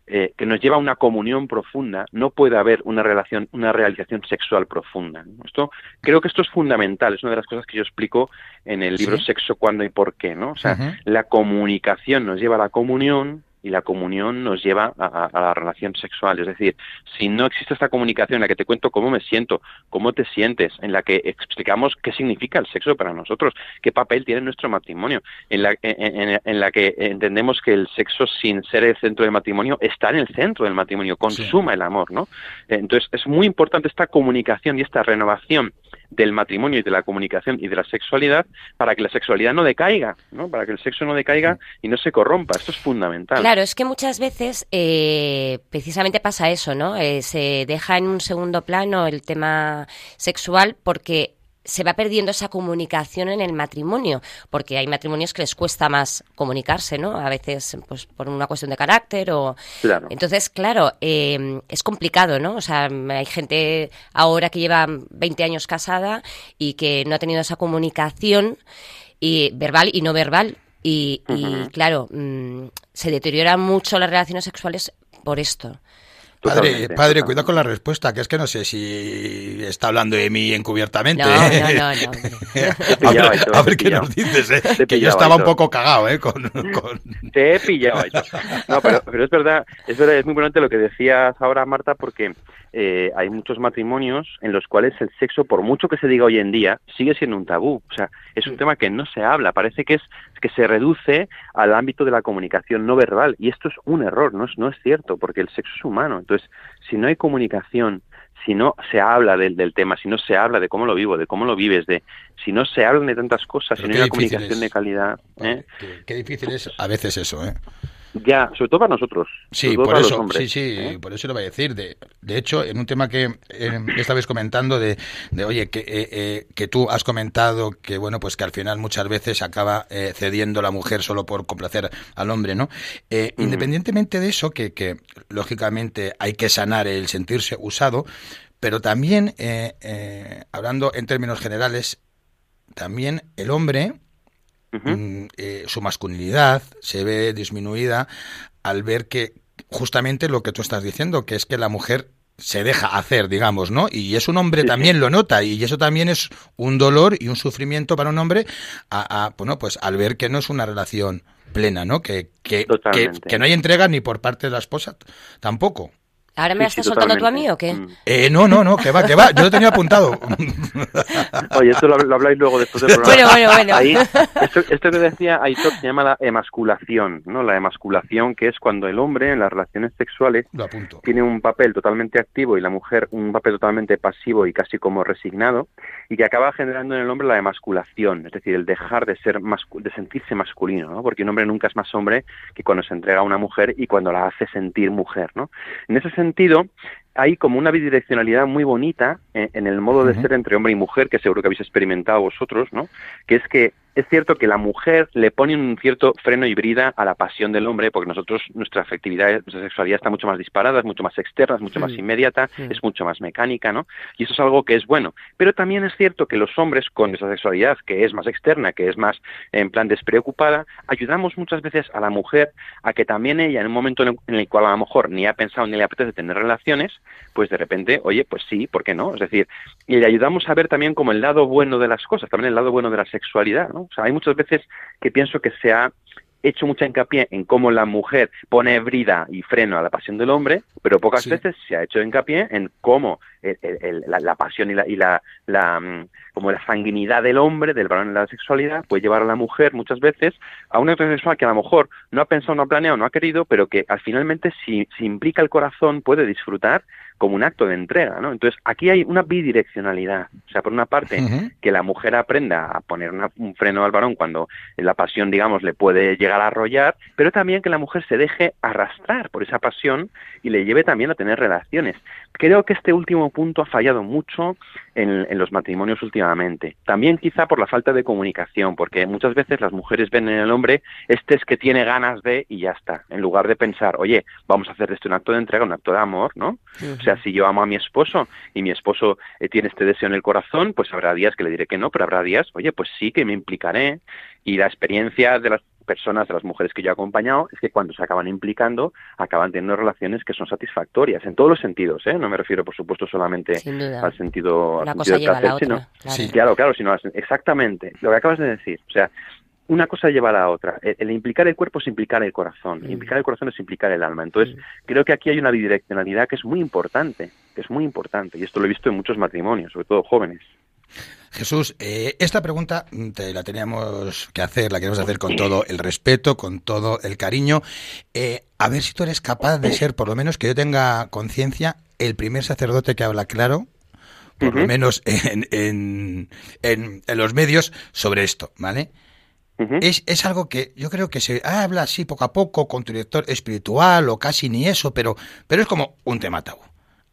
eh, que nos lleva a una comunión profunda, no puede haber una relación, una realización sexual profunda. Esto, creo que esto es fundamental, es una de las cosas que yo explico en el libro Sexo, cuándo y por qué, ¿no? O sea, la comunicación nos lleva a la comunión, y la comunión nos lleva a, la relación sexual. Es decir, si no existe esta comunicación en la que te cuento cómo me siento, cómo te sientes, en la que explicamos qué significa el sexo para nosotros, qué papel tiene nuestro matrimonio, en la, en, la que entendemos que el sexo sin ser el centro del matrimonio está en el centro del matrimonio, consuma el amor, ¿no? Entonces es muy importante esta comunicación y esta renovación del matrimonio y de la comunicación y de la sexualidad para que la sexualidad no decaiga, ¿no? Para que el sexo no decaiga y no se corrompa. Esto es fundamental. Claro, es que muchas veces eh, precisamente pasa eso, ¿no? Eh, se deja en un segundo plano el tema sexual porque se va perdiendo esa comunicación en el matrimonio, porque hay matrimonios que les cuesta más comunicarse, ¿no? A veces, pues, por una cuestión de carácter o... Claro. Entonces, claro, eh, es complicado, ¿no? O sea, hay gente ahora que lleva 20 años casada y que no ha tenido esa comunicación y verbal y no verbal. Y, y claro, mm, se deterioran mucho las relaciones sexuales por esto. Padre, padre, cuidado con la respuesta, que es que no sé si está hablando de mí encubiertamente. No, ¿eh? no, no. a, ver, qué nos dices, ¿eh? que yo estaba un poco cagado, ¿eh? Con, Te he pillado. No, pero, pero, es verdad, es verdad, es muy importante lo que decías ahora, Marta, porque eh, hay muchos matrimonios en los cuales el sexo, por mucho que se diga hoy en día, sigue siendo un tabú. O sea, es un tema que no se habla. Parece que es que se reduce al ámbito de la comunicación no verbal y esto es un error, no es, no es cierto, porque el sexo es humano. Entonces, si no hay comunicación, si no se habla del, del tema, si no se habla de cómo lo vivo, de cómo lo vives, de si no se hablan de tantas cosas, si no hay una comunicación de calidad. ¿eh? Qué, qué difícil es a veces eso, ¿eh? Ya, sobre todo para nosotros. Sí, por eso, sí, sí, ¿eh? por eso lo voy a decir. De, de hecho, en un tema que eh, estabais comentando de, de oye, que, eh, eh, que tú has comentado que, bueno, pues que al final muchas veces acaba eh, cediendo la mujer solo por complacer al hombre, ¿no? Uh -huh. Independientemente de eso, que, que lógicamente hay que sanar el sentirse usado, pero también, hablando en términos generales, también el hombre Uh -huh. eh, su masculinidad se ve disminuida al ver que justamente lo que tú estás diciendo, que es que la mujer se deja hacer, digamos, ¿no? Y es un hombre sí, también sí. lo nota y eso también es un dolor y un sufrimiento para un hombre, a, a, bueno, pues al ver que no es una relación plena, ¿no? Que, que, que, que, no hay entrega ni por parte de la esposa tampoco. ¿Ahora me la estás sí, soltando tú a mí o qué? Mm. Eh, no, no, no, que va, que va. Yo lo tenía apuntado. Oye, esto lo, lo habláis luego después del programa. bueno, bueno, bueno. Ahí, esto, esto, que decía Aitor se llama la emasculación, ¿no? La emasculación que es cuando el hombre en las relaciones sexuales tiene un papel totalmente activo y la mujer un papel totalmente pasivo y casi como resignado y que acaba generando en el hombre la emasculación, es decir, el dejar de ser de sentirse masculino, ¿no? Porque un hombre nunca es más hombre que cuando se entrega a una mujer y cuando la hace sentir mujer, ¿no? En ese sentido, hay como una bidireccionalidad muy bonita en, en el modo uh -huh. de ser entre hombre y mujer, que seguro que habéis experimentado vosotros, ¿no? Que es que es cierto que la mujer le pone un cierto freno y brida a la pasión del hombre, porque nosotros, nuestra afectividad, nuestra sexualidad está mucho más disparada, es mucho más externa, es mucho más inmediata, es mucho más mecánica, ¿no? Y eso es algo que es bueno. Pero también es cierto que los hombres, con esa sexualidad que es más externa, que es más en plan despreocupada, ayudamos muchas veces a la mujer a que también ella, en un momento en el cual a lo mejor ni ha pensado ni le apetece tener relaciones, pues de repente, oye, pues sí, ¿por qué no? Es decir, y le ayudamos a ver también como el lado bueno de las cosas, también el lado bueno de la sexualidad, ¿no? O sea, hay muchas veces que pienso que se ha hecho mucha hincapié en cómo la mujer pone brida y freno a la pasión del hombre, pero pocas sí. veces se ha hecho hincapié en cómo el, el, el, la, la, pasión y, la, y la, la, mm, como la sanguinidad del hombre, del varón en la sexualidad, puede llevar a la mujer muchas veces a una acto sexual que a lo mejor no ha pensado, no ha planeado, no ha querido, pero que al finalmente si, si implica el corazón puede disfrutar como un acto de entrega, ¿no? Entonces, aquí hay una bidireccionalidad. O sea, por una parte, uh -huh. que la mujer aprenda a poner una, un freno al varón cuando la pasión, digamos, le puede llegar a arrollar, pero también que la mujer se deje arrastrar por esa pasión y le lleve también a tener relaciones. Creo que este último punto ha fallado mucho en, los matrimonios últimamente. También quizá por la falta de comunicación, porque muchas veces las mujeres ven en el hombre este es que tiene ganas de y ya está, en lugar de pensar, oye, vamos a hacer de esto un acto de entrega, un acto de amor, ¿no? O sea, si yo amo a mi esposo y mi esposo eh, tiene este deseo en el corazón, pues habrá días que le diré que no, pero habrá días, oye, pues sí que me implicaré. Y la experiencia de las personas, de las mujeres que yo he acompañado, es que cuando se acaban implicando, acaban teniendo relaciones que son satisfactorias, en todos los sentidos, ¿eh? No me refiero, por supuesto, solamente al sentido, Una al cosa sentido lleva a la otra, sino, claro. Sí. claro, claro, sino exactamente lo que acabas de decir. O sea, una cosa lleva a la otra. El, el, implicar el cuerpo es implicar el corazón. Mm. Implicar el corazón es implicar el alma. Entonces, mm. creo que aquí hay una bidireccionalidad que es muy importante, que es muy importante. Y esto lo he visto en muchos matrimonios, sobre todo jóvenes. Jesús, eh, esta pregunta te la teníamos que hacer, la queremos hacer con todo el respeto, con todo el cariño. Eh, a ver si tú eres capaz de ser, por lo menos que yo tenga conciencia, el primer sacerdote que habla claro, por uh -huh. lo menos en, en, en, en, los medios, sobre esto, ¿vale? Uh -huh. es, es, algo que yo creo que se habla así poco a poco con tu director espiritual o casi ni eso, pero, pero es como un tema tabú.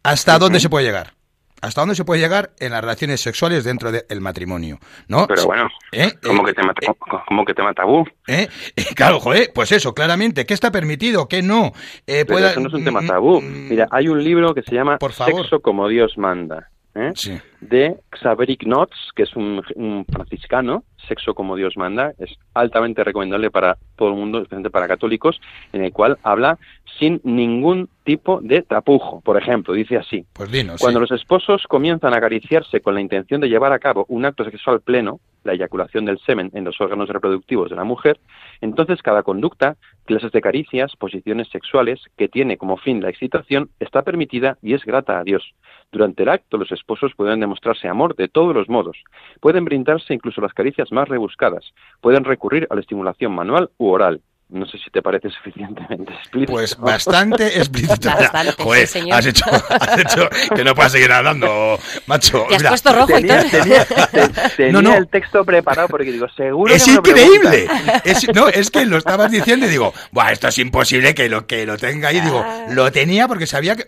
¿Hasta uh -huh. dónde se puede llegar? Hasta dónde se puede llegar en las relaciones sexuales dentro del matrimonio, ¿no? Pero bueno, ¿Eh? ¿cómo, que tema, eh, ¿cómo que tema tabú? ¿Eh? Claro, joder, pues eso, claramente, ¿qué está permitido, qué no? Eh, Pero pueda... eso no es un tema tabú. Mira, hay un libro que se llama Por favor. Sexo como Dios manda. ¿eh? Sí. de Xavier Knotz, que es un, un, franciscano, Sexo como Dios manda, es altamente recomendable para todo el mundo, especialmente para católicos, en el cual habla sin ningún tipo de tapujo. Por ejemplo, dice así. Pues dinos. Cuando sí. los esposos comienzan a acariciarse con la intención de llevar a cabo un acto sexual pleno, la eyaculación del semen en los órganos reproductivos de la mujer, entonces cada conducta, clases de caricias, posiciones sexuales que tiene como fin la excitación está permitida y es grata a Dios. Durante el acto los esposos pueden demostrarse amor de todos los modos, pueden brindarse incluso las caricias más rebuscadas, pueden recurrir a la estimulación manual u oral, no sé si te parece suficientemente explícito. Pues bastante explícito. Bastante, Joder, sí, señor. has hecho, has hecho que no puedas seguir hablando, macho. Te has Mira, puesto rojo y todo. Tenía, tenía- te- tenía No, no. el texto preparado porque digo, seguro es que increíble. Es, no, es que lo estabas diciendo y digo, Buah, esto es imposible que lo que lo tenga ahí. Digo, Ah. lo tenía porque sabía que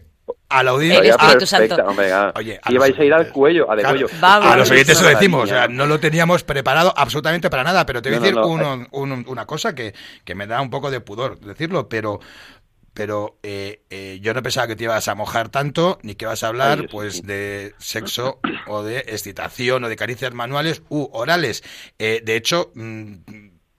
a la audiencia. Espíritu perfecta, Santo. hombre, ah, Oye, a si los vais a ir al oyentes. cuello, a de Claro, cuello. Vamos. a los oyentes lo decimos, o sea, no lo teníamos preparado absolutamente para nada, pero te voy a decir no, no, uno- un- una cosa que, que me da un poco de pudor decirlo, pero pero eh, eh, yo no pensaba que te ibas a mojar tanto, ni que ibas a hablar Ay, pues sí. de sexo o de excitación o de caricias manuales u orales. Eh, de hecho, mm,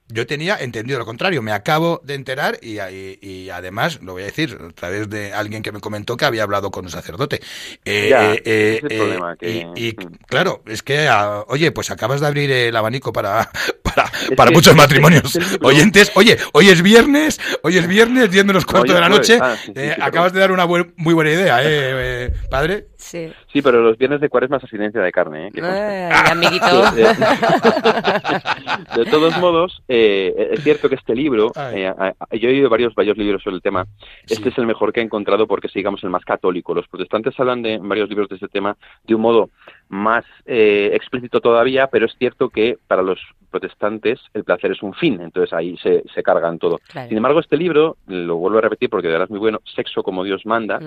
yo tenía entendido lo contrario, me acabo de enterar y, y- y además, lo voy a decir a través de alguien que me comentó que había hablado con un sacerdote. Eh, Ya, eh, eh, ese es el eh, problema, que- y, y, claro, es que, ah, oye, pues acabas de abrir el abanico para, para, Es para que- muchos es- matrimonios. es. Oyentes, oye, hoy es viernes, hoy es viernes, 10 menos cuarto de la noche. Ah, sí, sí, Eh, sí, acabas de dar una buen- muy buena idea, ¿eh, eh, padre? Sí. Sí, pero los viernes de cuaresma es abstinencia de carne, ¿eh? Amiguito. De todos modos, eh, es cierto que este libro, eh, yo he oído varios, varios libros sobre el tema, este Sí. es el mejor que he encontrado porque es, digamos, el más católico. Los protestantes hablan de en varios libros de este tema de un modo más eh, explícito todavía, pero es cierto que para los protestantes el placer es un fin, entonces ahí se, se cargan todo. Claro. Sin embargo, este libro, lo vuelvo a repetir porque de verdad es muy bueno, Sexo como Dios manda,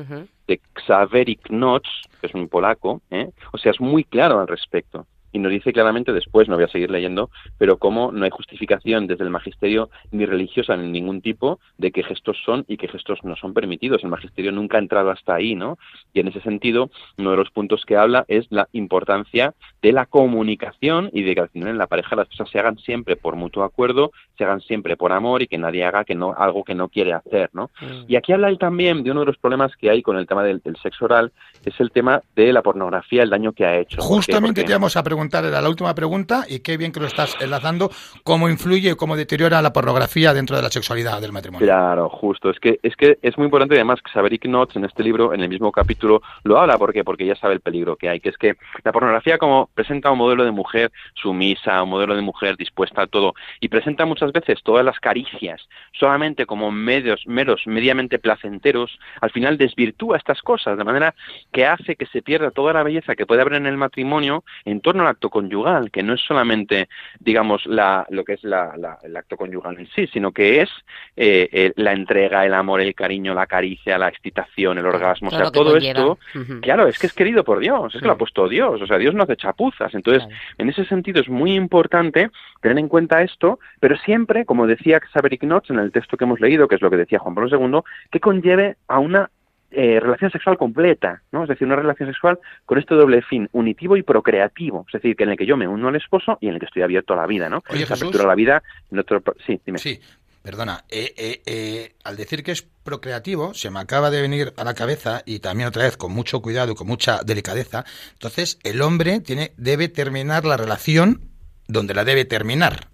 de Xavery Knox, que es un polaco, ¿eh? o sea, es muy claro al respecto. Y nos dice claramente después, no voy a seguir leyendo, pero cómo no hay justificación desde el magisterio ni religiosa ni ningún tipo de qué gestos son y qué gestos no son permitidos. El magisterio nunca ha entrado hasta ahí, ¿no? Y en ese sentido, uno de los puntos que habla es la importancia de la comunicación y de que al final en la pareja las cosas se hagan siempre por mutuo acuerdo, se hagan siempre por amor y que nadie haga que no, algo que no quiere hacer, ¿no? Mm. Y aquí habla él también de uno de los problemas que hay con el tema del, del sexo oral, que es el tema de la pornografía, el daño que ha hecho. Justamente Porque- te íbamos a preguntar, era la última pregunta, y qué bien que lo estás enlazando, cómo influye cómo deteriora la pornografía dentro de la sexualidad del matrimonio. Claro, justo. Es que es que es muy importante además Xavery Knotts en este libro, en el mismo capítulo, lo habla. ¿Por qué? Porque ya sabe el peligro que hay, que es que la pornografía como presenta un modelo de mujer sumisa, un modelo de mujer dispuesta a todo, y presenta muchas veces todas las caricias solamente como medios, meros, mediamente placenteros, al final desvirtúa estas cosas, de manera que hace que se pierda toda la belleza que puede haber en el matrimonio en torno al acto conyugal, que no es solamente, digamos, la, lo que es la- la- el acto conyugal en sí, sino que es eh, eh, la entrega, el amor, el cariño, la caricia, la excitación, el orgasmo, Todo o sea, todo conlleva. esto, claro, es que es querido por Dios, es que lo ha puesto Dios, o sea, Dios no hace chapuzas, entonces, Claro. en ese sentido es muy importante tener en cuenta esto, pero siempre, como decía Xavier Knotts en el texto que hemos leído, que es lo que decía Juan Pablo II, que conlleve a una eh, relación sexual completa, ¿no? Es decir, una relación sexual con este doble fin, unitivo y procreativo, es decir, que en el que yo me uno al esposo y en el que estoy abierto a la vida, ¿no? Oye, Jesús. a la vida, en otro... Sí, dime. Sí, perdona. eh, eh, eh, al decir que es procreativo, se me acaba de venir a la cabeza y también otra vez con mucho cuidado y con mucha delicadeza. Entonces, el hombre tiene debe terminar la relación donde la debe terminar.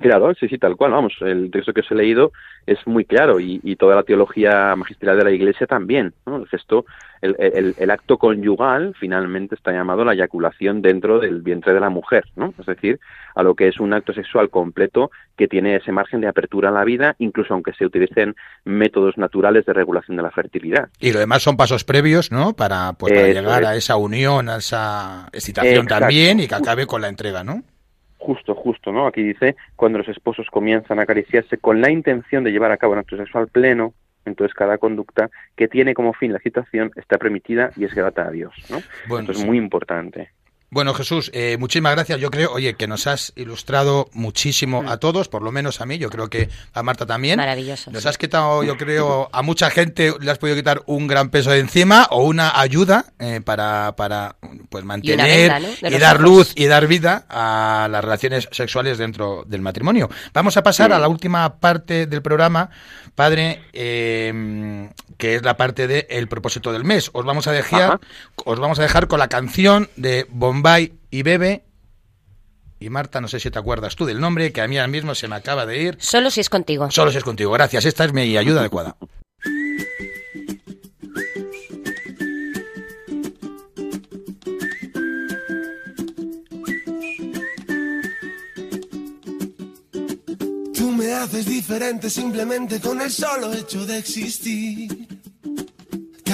Claro, sí, sí, tal cual, vamos, el texto que os he leído es muy claro y, y toda la teología magistral de la Iglesia también, ¿no? El gesto, el, el- el acto conyugal finalmente está llamado la eyaculación dentro del vientre de la mujer, ¿no? Es decir, a lo que es un acto sexual completo que tiene ese margen de apertura a la vida, incluso aunque se utilicen métodos naturales de regulación de la fertilidad. Y lo demás son pasos previos, ¿no? Para, pues, para Eso llegar es. a esa unión, a esa excitación Exacto. también y que acabe con la entrega, ¿no? Justo, justo, ¿no? Aquí dice, cuando los esposos comienzan a acariciarse con la intención de llevar a cabo un acto sexual pleno, entonces cada conducta que tiene como fin la excitación está permitida y es grata a Dios, ¿no? Bueno, Esto es sí. muy importante. Bueno, Jesús, eh, muchísimas gracias. Yo creo, oye, que nos has ilustrado muchísimo a todos, por lo menos a mí, yo creo que a Marta también. Maravilloso. Nos sí. has quitado, yo creo, a mucha gente le has podido quitar un gran peso de encima o una ayuda eh, para, para pues mantener venda, ¿no? de y dar ojos. luz y dar vida a las relaciones sexuales dentro del matrimonio. Vamos a pasar a la última parte del programa, padre, eh, que es la parte de el propósito del mes. Os vamos a dejar, Ajá. os vamos a dejar con la canción de Bombay y Bebe. Y Marta, no sé si te acuerdas tú del nombre, que a mí ahora mismo se me acaba de ir. Solo si es contigo. Solo si es contigo. Gracias. Esta es mi ayuda adecuada. Tú me haces diferente simplemente con el solo hecho de existir.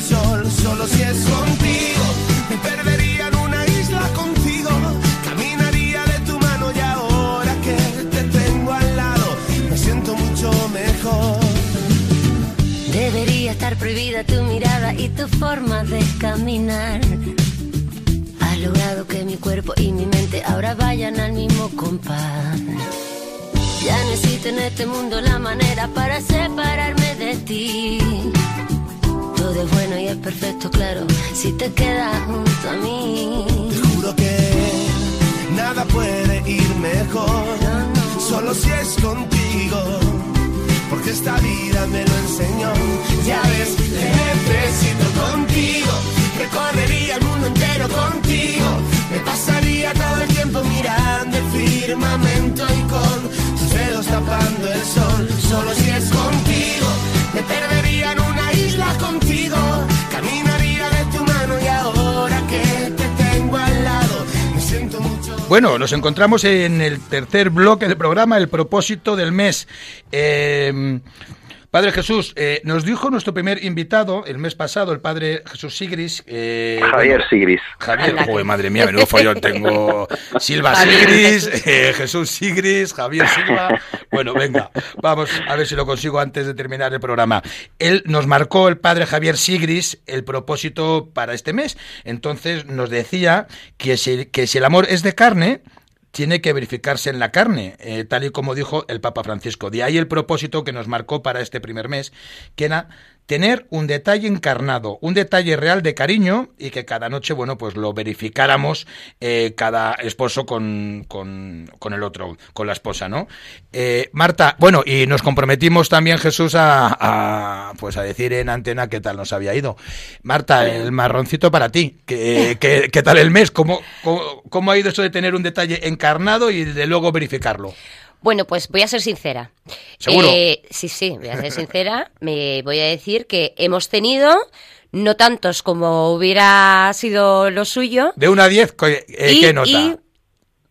Solo si es contigo, me perdería en una isla contigo. Caminaría de tu mano y ahora que te tengo al lado, me siento mucho mejor. Debería estar prohibida tu mirada y tu forma de caminar. Has logrado que mi cuerpo y mi mente ahora vayan al mismo compás. Ya existe en este mundo la manera para separarme de ti. Todo es bueno y es perfecto, claro, si te quedas junto a mí. Te juro que nada puede ir mejor, solo si es contigo, porque esta vida me lo enseñó. Ya ves, te necesito contigo, recorrería el mundo entero contigo, me pasaría todo el tiempo mirando el firmamento y con tus dedos tapando el sol. Solo si es contigo, me perdería en Bueno, nos encontramos en el tercer bloque del programa, el propósito del mes. Eh, Padre Jesús, eh, nos dijo nuestro primer invitado el mes pasado, el Padre Jesús Sigris. eh, Javier bueno, Sigris. Javier, joder, madre mía, menudo follón tengo. Silva Sigris, eh, Jesús Sigris, Javier Silva. Bueno, venga, vamos a ver si lo consigo antes de terminar el programa. Él nos marcó, el padre Javier Sigris, el propósito para este mes. Entonces nos decía que si, que si el amor es de carne, tiene que verificarse en la carne, eh, tal y como dijo el Papa Francisco. De ahí el propósito que nos marcó para este primer mes, que era tener un detalle encarnado, un detalle real de cariño y que cada noche, bueno, pues lo verificáramos eh, cada esposo con, con, con el otro, con la esposa, ¿no? Eh, Marta, bueno, y nos comprometimos también, Jesús, a, a, pues a decir en antena qué tal nos había ido. Marta, el marroncito para ti, ¿qué, qué, qué tal el mes? ¿Cómo, cómo, cómo ha ido eso de tener un detalle encarnado y de luego verificarlo? Bueno, pues voy a ser sincera. ¿Seguro? Eh, sí, sí, voy a ser sincera. Me voy a decir que hemos tenido, no tantos como hubiera sido lo suyo. De 1 a 10, ¿qué, eh, y, ¿qué nota? y,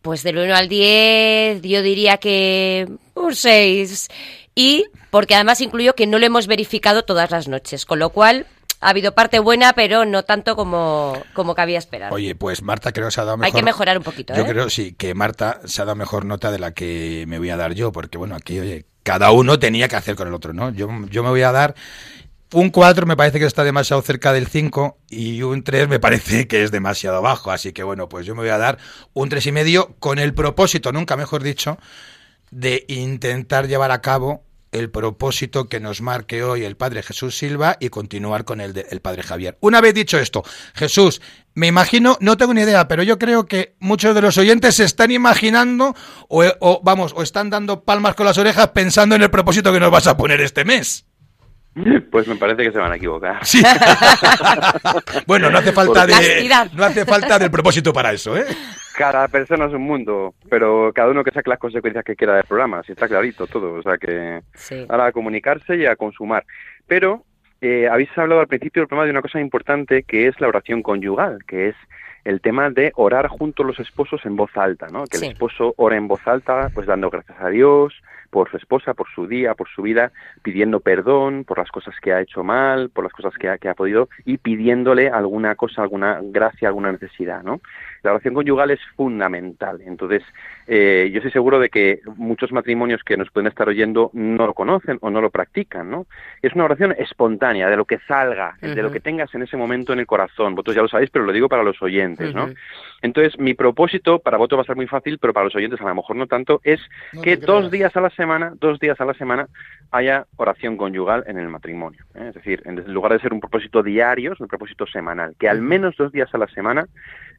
pues del 1 al 10, yo diría que un 6. Y porque además incluyo que no lo hemos verificado todas las noches, con lo cual ha habido parte buena, pero no tanto como, como cabía esperar. Oye, pues Marta creo que se ha dado Hay mejor. que mejorar un poquito, Yo ¿eh? creo sí que Marta se ha dado mejor nota de la que me voy a dar yo, porque bueno, aquí oye, cada uno tenía que hacer con el otro, ¿no? Yo, yo me voy a dar un 4 me parece que está demasiado cerca del 5 y un 3 me parece que es demasiado bajo, así que bueno, pues yo me voy a dar un tres y medio con el propósito, nunca mejor dicho, de intentar llevar a cabo el propósito que nos marque hoy el Padre Jesús Silva y continuar con el del Padre Javier. Una vez dicho esto, Jesús, me imagino, no tengo ni idea, pero yo creo que muchos de los oyentes se están imaginando o, o, vamos, o están dando palmas con las orejas pensando en el propósito que nos vas a poner este mes. Pues me parece que se van a equivocar. Sí. bueno, no hace falta de no hace falta del propósito para eso, ¿eh? Cada persona es un mundo, pero cada uno que saque las consecuencias que quiera del programa, si está clarito todo. O sea que Sí. ahora a comunicarse y a consumar. Pero eh, habéis hablado al principio del programa de una cosa importante que es la oración conyugal, que es el tema de orar junto a los esposos en voz alta, ¿no? Que Sí. el esposo ora en voz alta, pues dando gracias a Dios por su esposa, por su día, por su vida, pidiendo perdón por las cosas que ha hecho mal, por las cosas que ha, que ha podido y pidiéndole alguna cosa, alguna gracia, alguna necesidad, ¿no? La oración conyugal es fundamental. Entonces, eh, yo estoy seguro de que muchos matrimonios que nos pueden estar oyendo no lo conocen o no lo practican, ¿no? Es una oración espontánea, de lo que salga, de lo que tengas en ese momento en el corazón. Vosotros ya lo sabéis, pero lo digo para los oyentes, ¿no? Entonces, mi propósito, para vosotros va a ser muy fácil, pero para los oyentes a lo mejor no tanto, es No que dos días a la semana, dos días a la semana, haya oración conyugal en el matrimonio. ¿eh? Es decir, en lugar de ser un propósito diario, es un propósito semanal. Que al menos dos días a la semana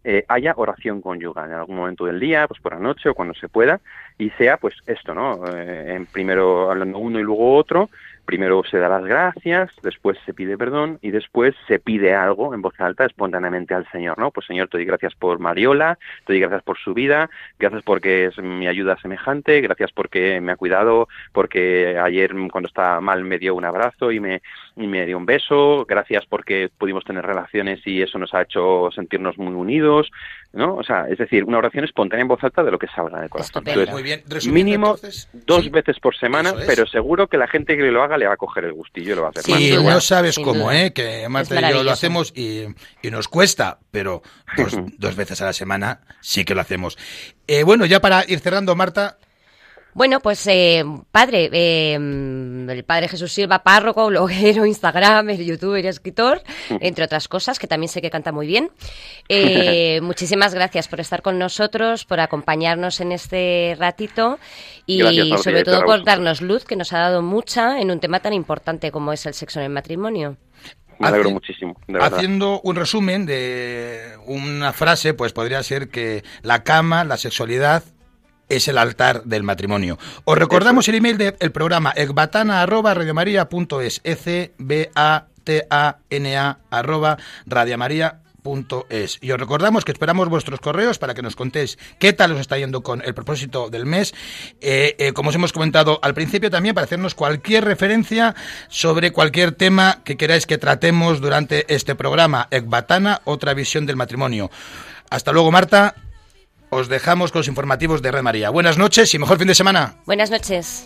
eh, haya oración conyugal en algún momento del día, pues por la noche o cuando se pueda, y sea pues esto, ¿no? Eh, en primero hablando uno y luego otro, primero se da las gracias, después se pide perdón y después se pide algo en voz alta espontáneamente al Señor, ¿no? Pues Señor, te doy gracias por Mariola, te doy gracias por su vida, gracias porque es mi ayuda semejante, gracias porque me ha cuidado, porque ayer mm, cuando estaba mal me dio un abrazo y me, y me dio un beso, gracias porque pudimos tener relaciones y eso nos ha hecho sentirnos muy unidos, ¿no? O sea, es decir, una oración espontánea en voz alta de lo que salga del corazón. Estupendo. Entonces, Muy bien. Resumiendo, mínimo entonces, dos sí. veces por semana, es. pero seguro que la gente que lo haga le va a coger el gustillo y lo va a hacer. Sin más. y no sabes sin cómo, duda. ¿eh? Que Marta y yo lo hacemos y, y nos cuesta, pero dos, dos veces a la semana sí que lo hacemos. Eh, bueno, ya para ir cerrando, Marta, Bueno, pues eh, padre, eh, el padre Jesús Silva, párroco, bloguero, Instagram, youtuber y escritor, entre otras cosas, que también sé que canta muy bien. Eh, muchísimas gracias por estar con nosotros, por acompañarnos en este ratito y Gracias, sobre todo por darnos luz, que nos ha dado mucha en un tema tan importante como es el sexo en el matrimonio. Me alegro muchísimo, de verdad. haciendo un resumen de una frase, pues podría ser que la cama, la sexualidad es el altar del matrimonio. Os recordamos el email del programa ecbatana@radiomaria.es, e c b a t a n a arroba radiomaria.es. Y os recordamos que esperamos vuestros correos para que nos contéis qué tal os está yendo con el propósito del mes. Eh, eh, como os hemos comentado al principio también, para hacernos cualquier referencia sobre cualquier tema que queráis que tratemos durante este programa. Ecbatana, otra visión del matrimonio. Hasta luego, Marta. Os dejamos con los informativos de Red María. Buenas noches y mejor fin de semana. Buenas noches.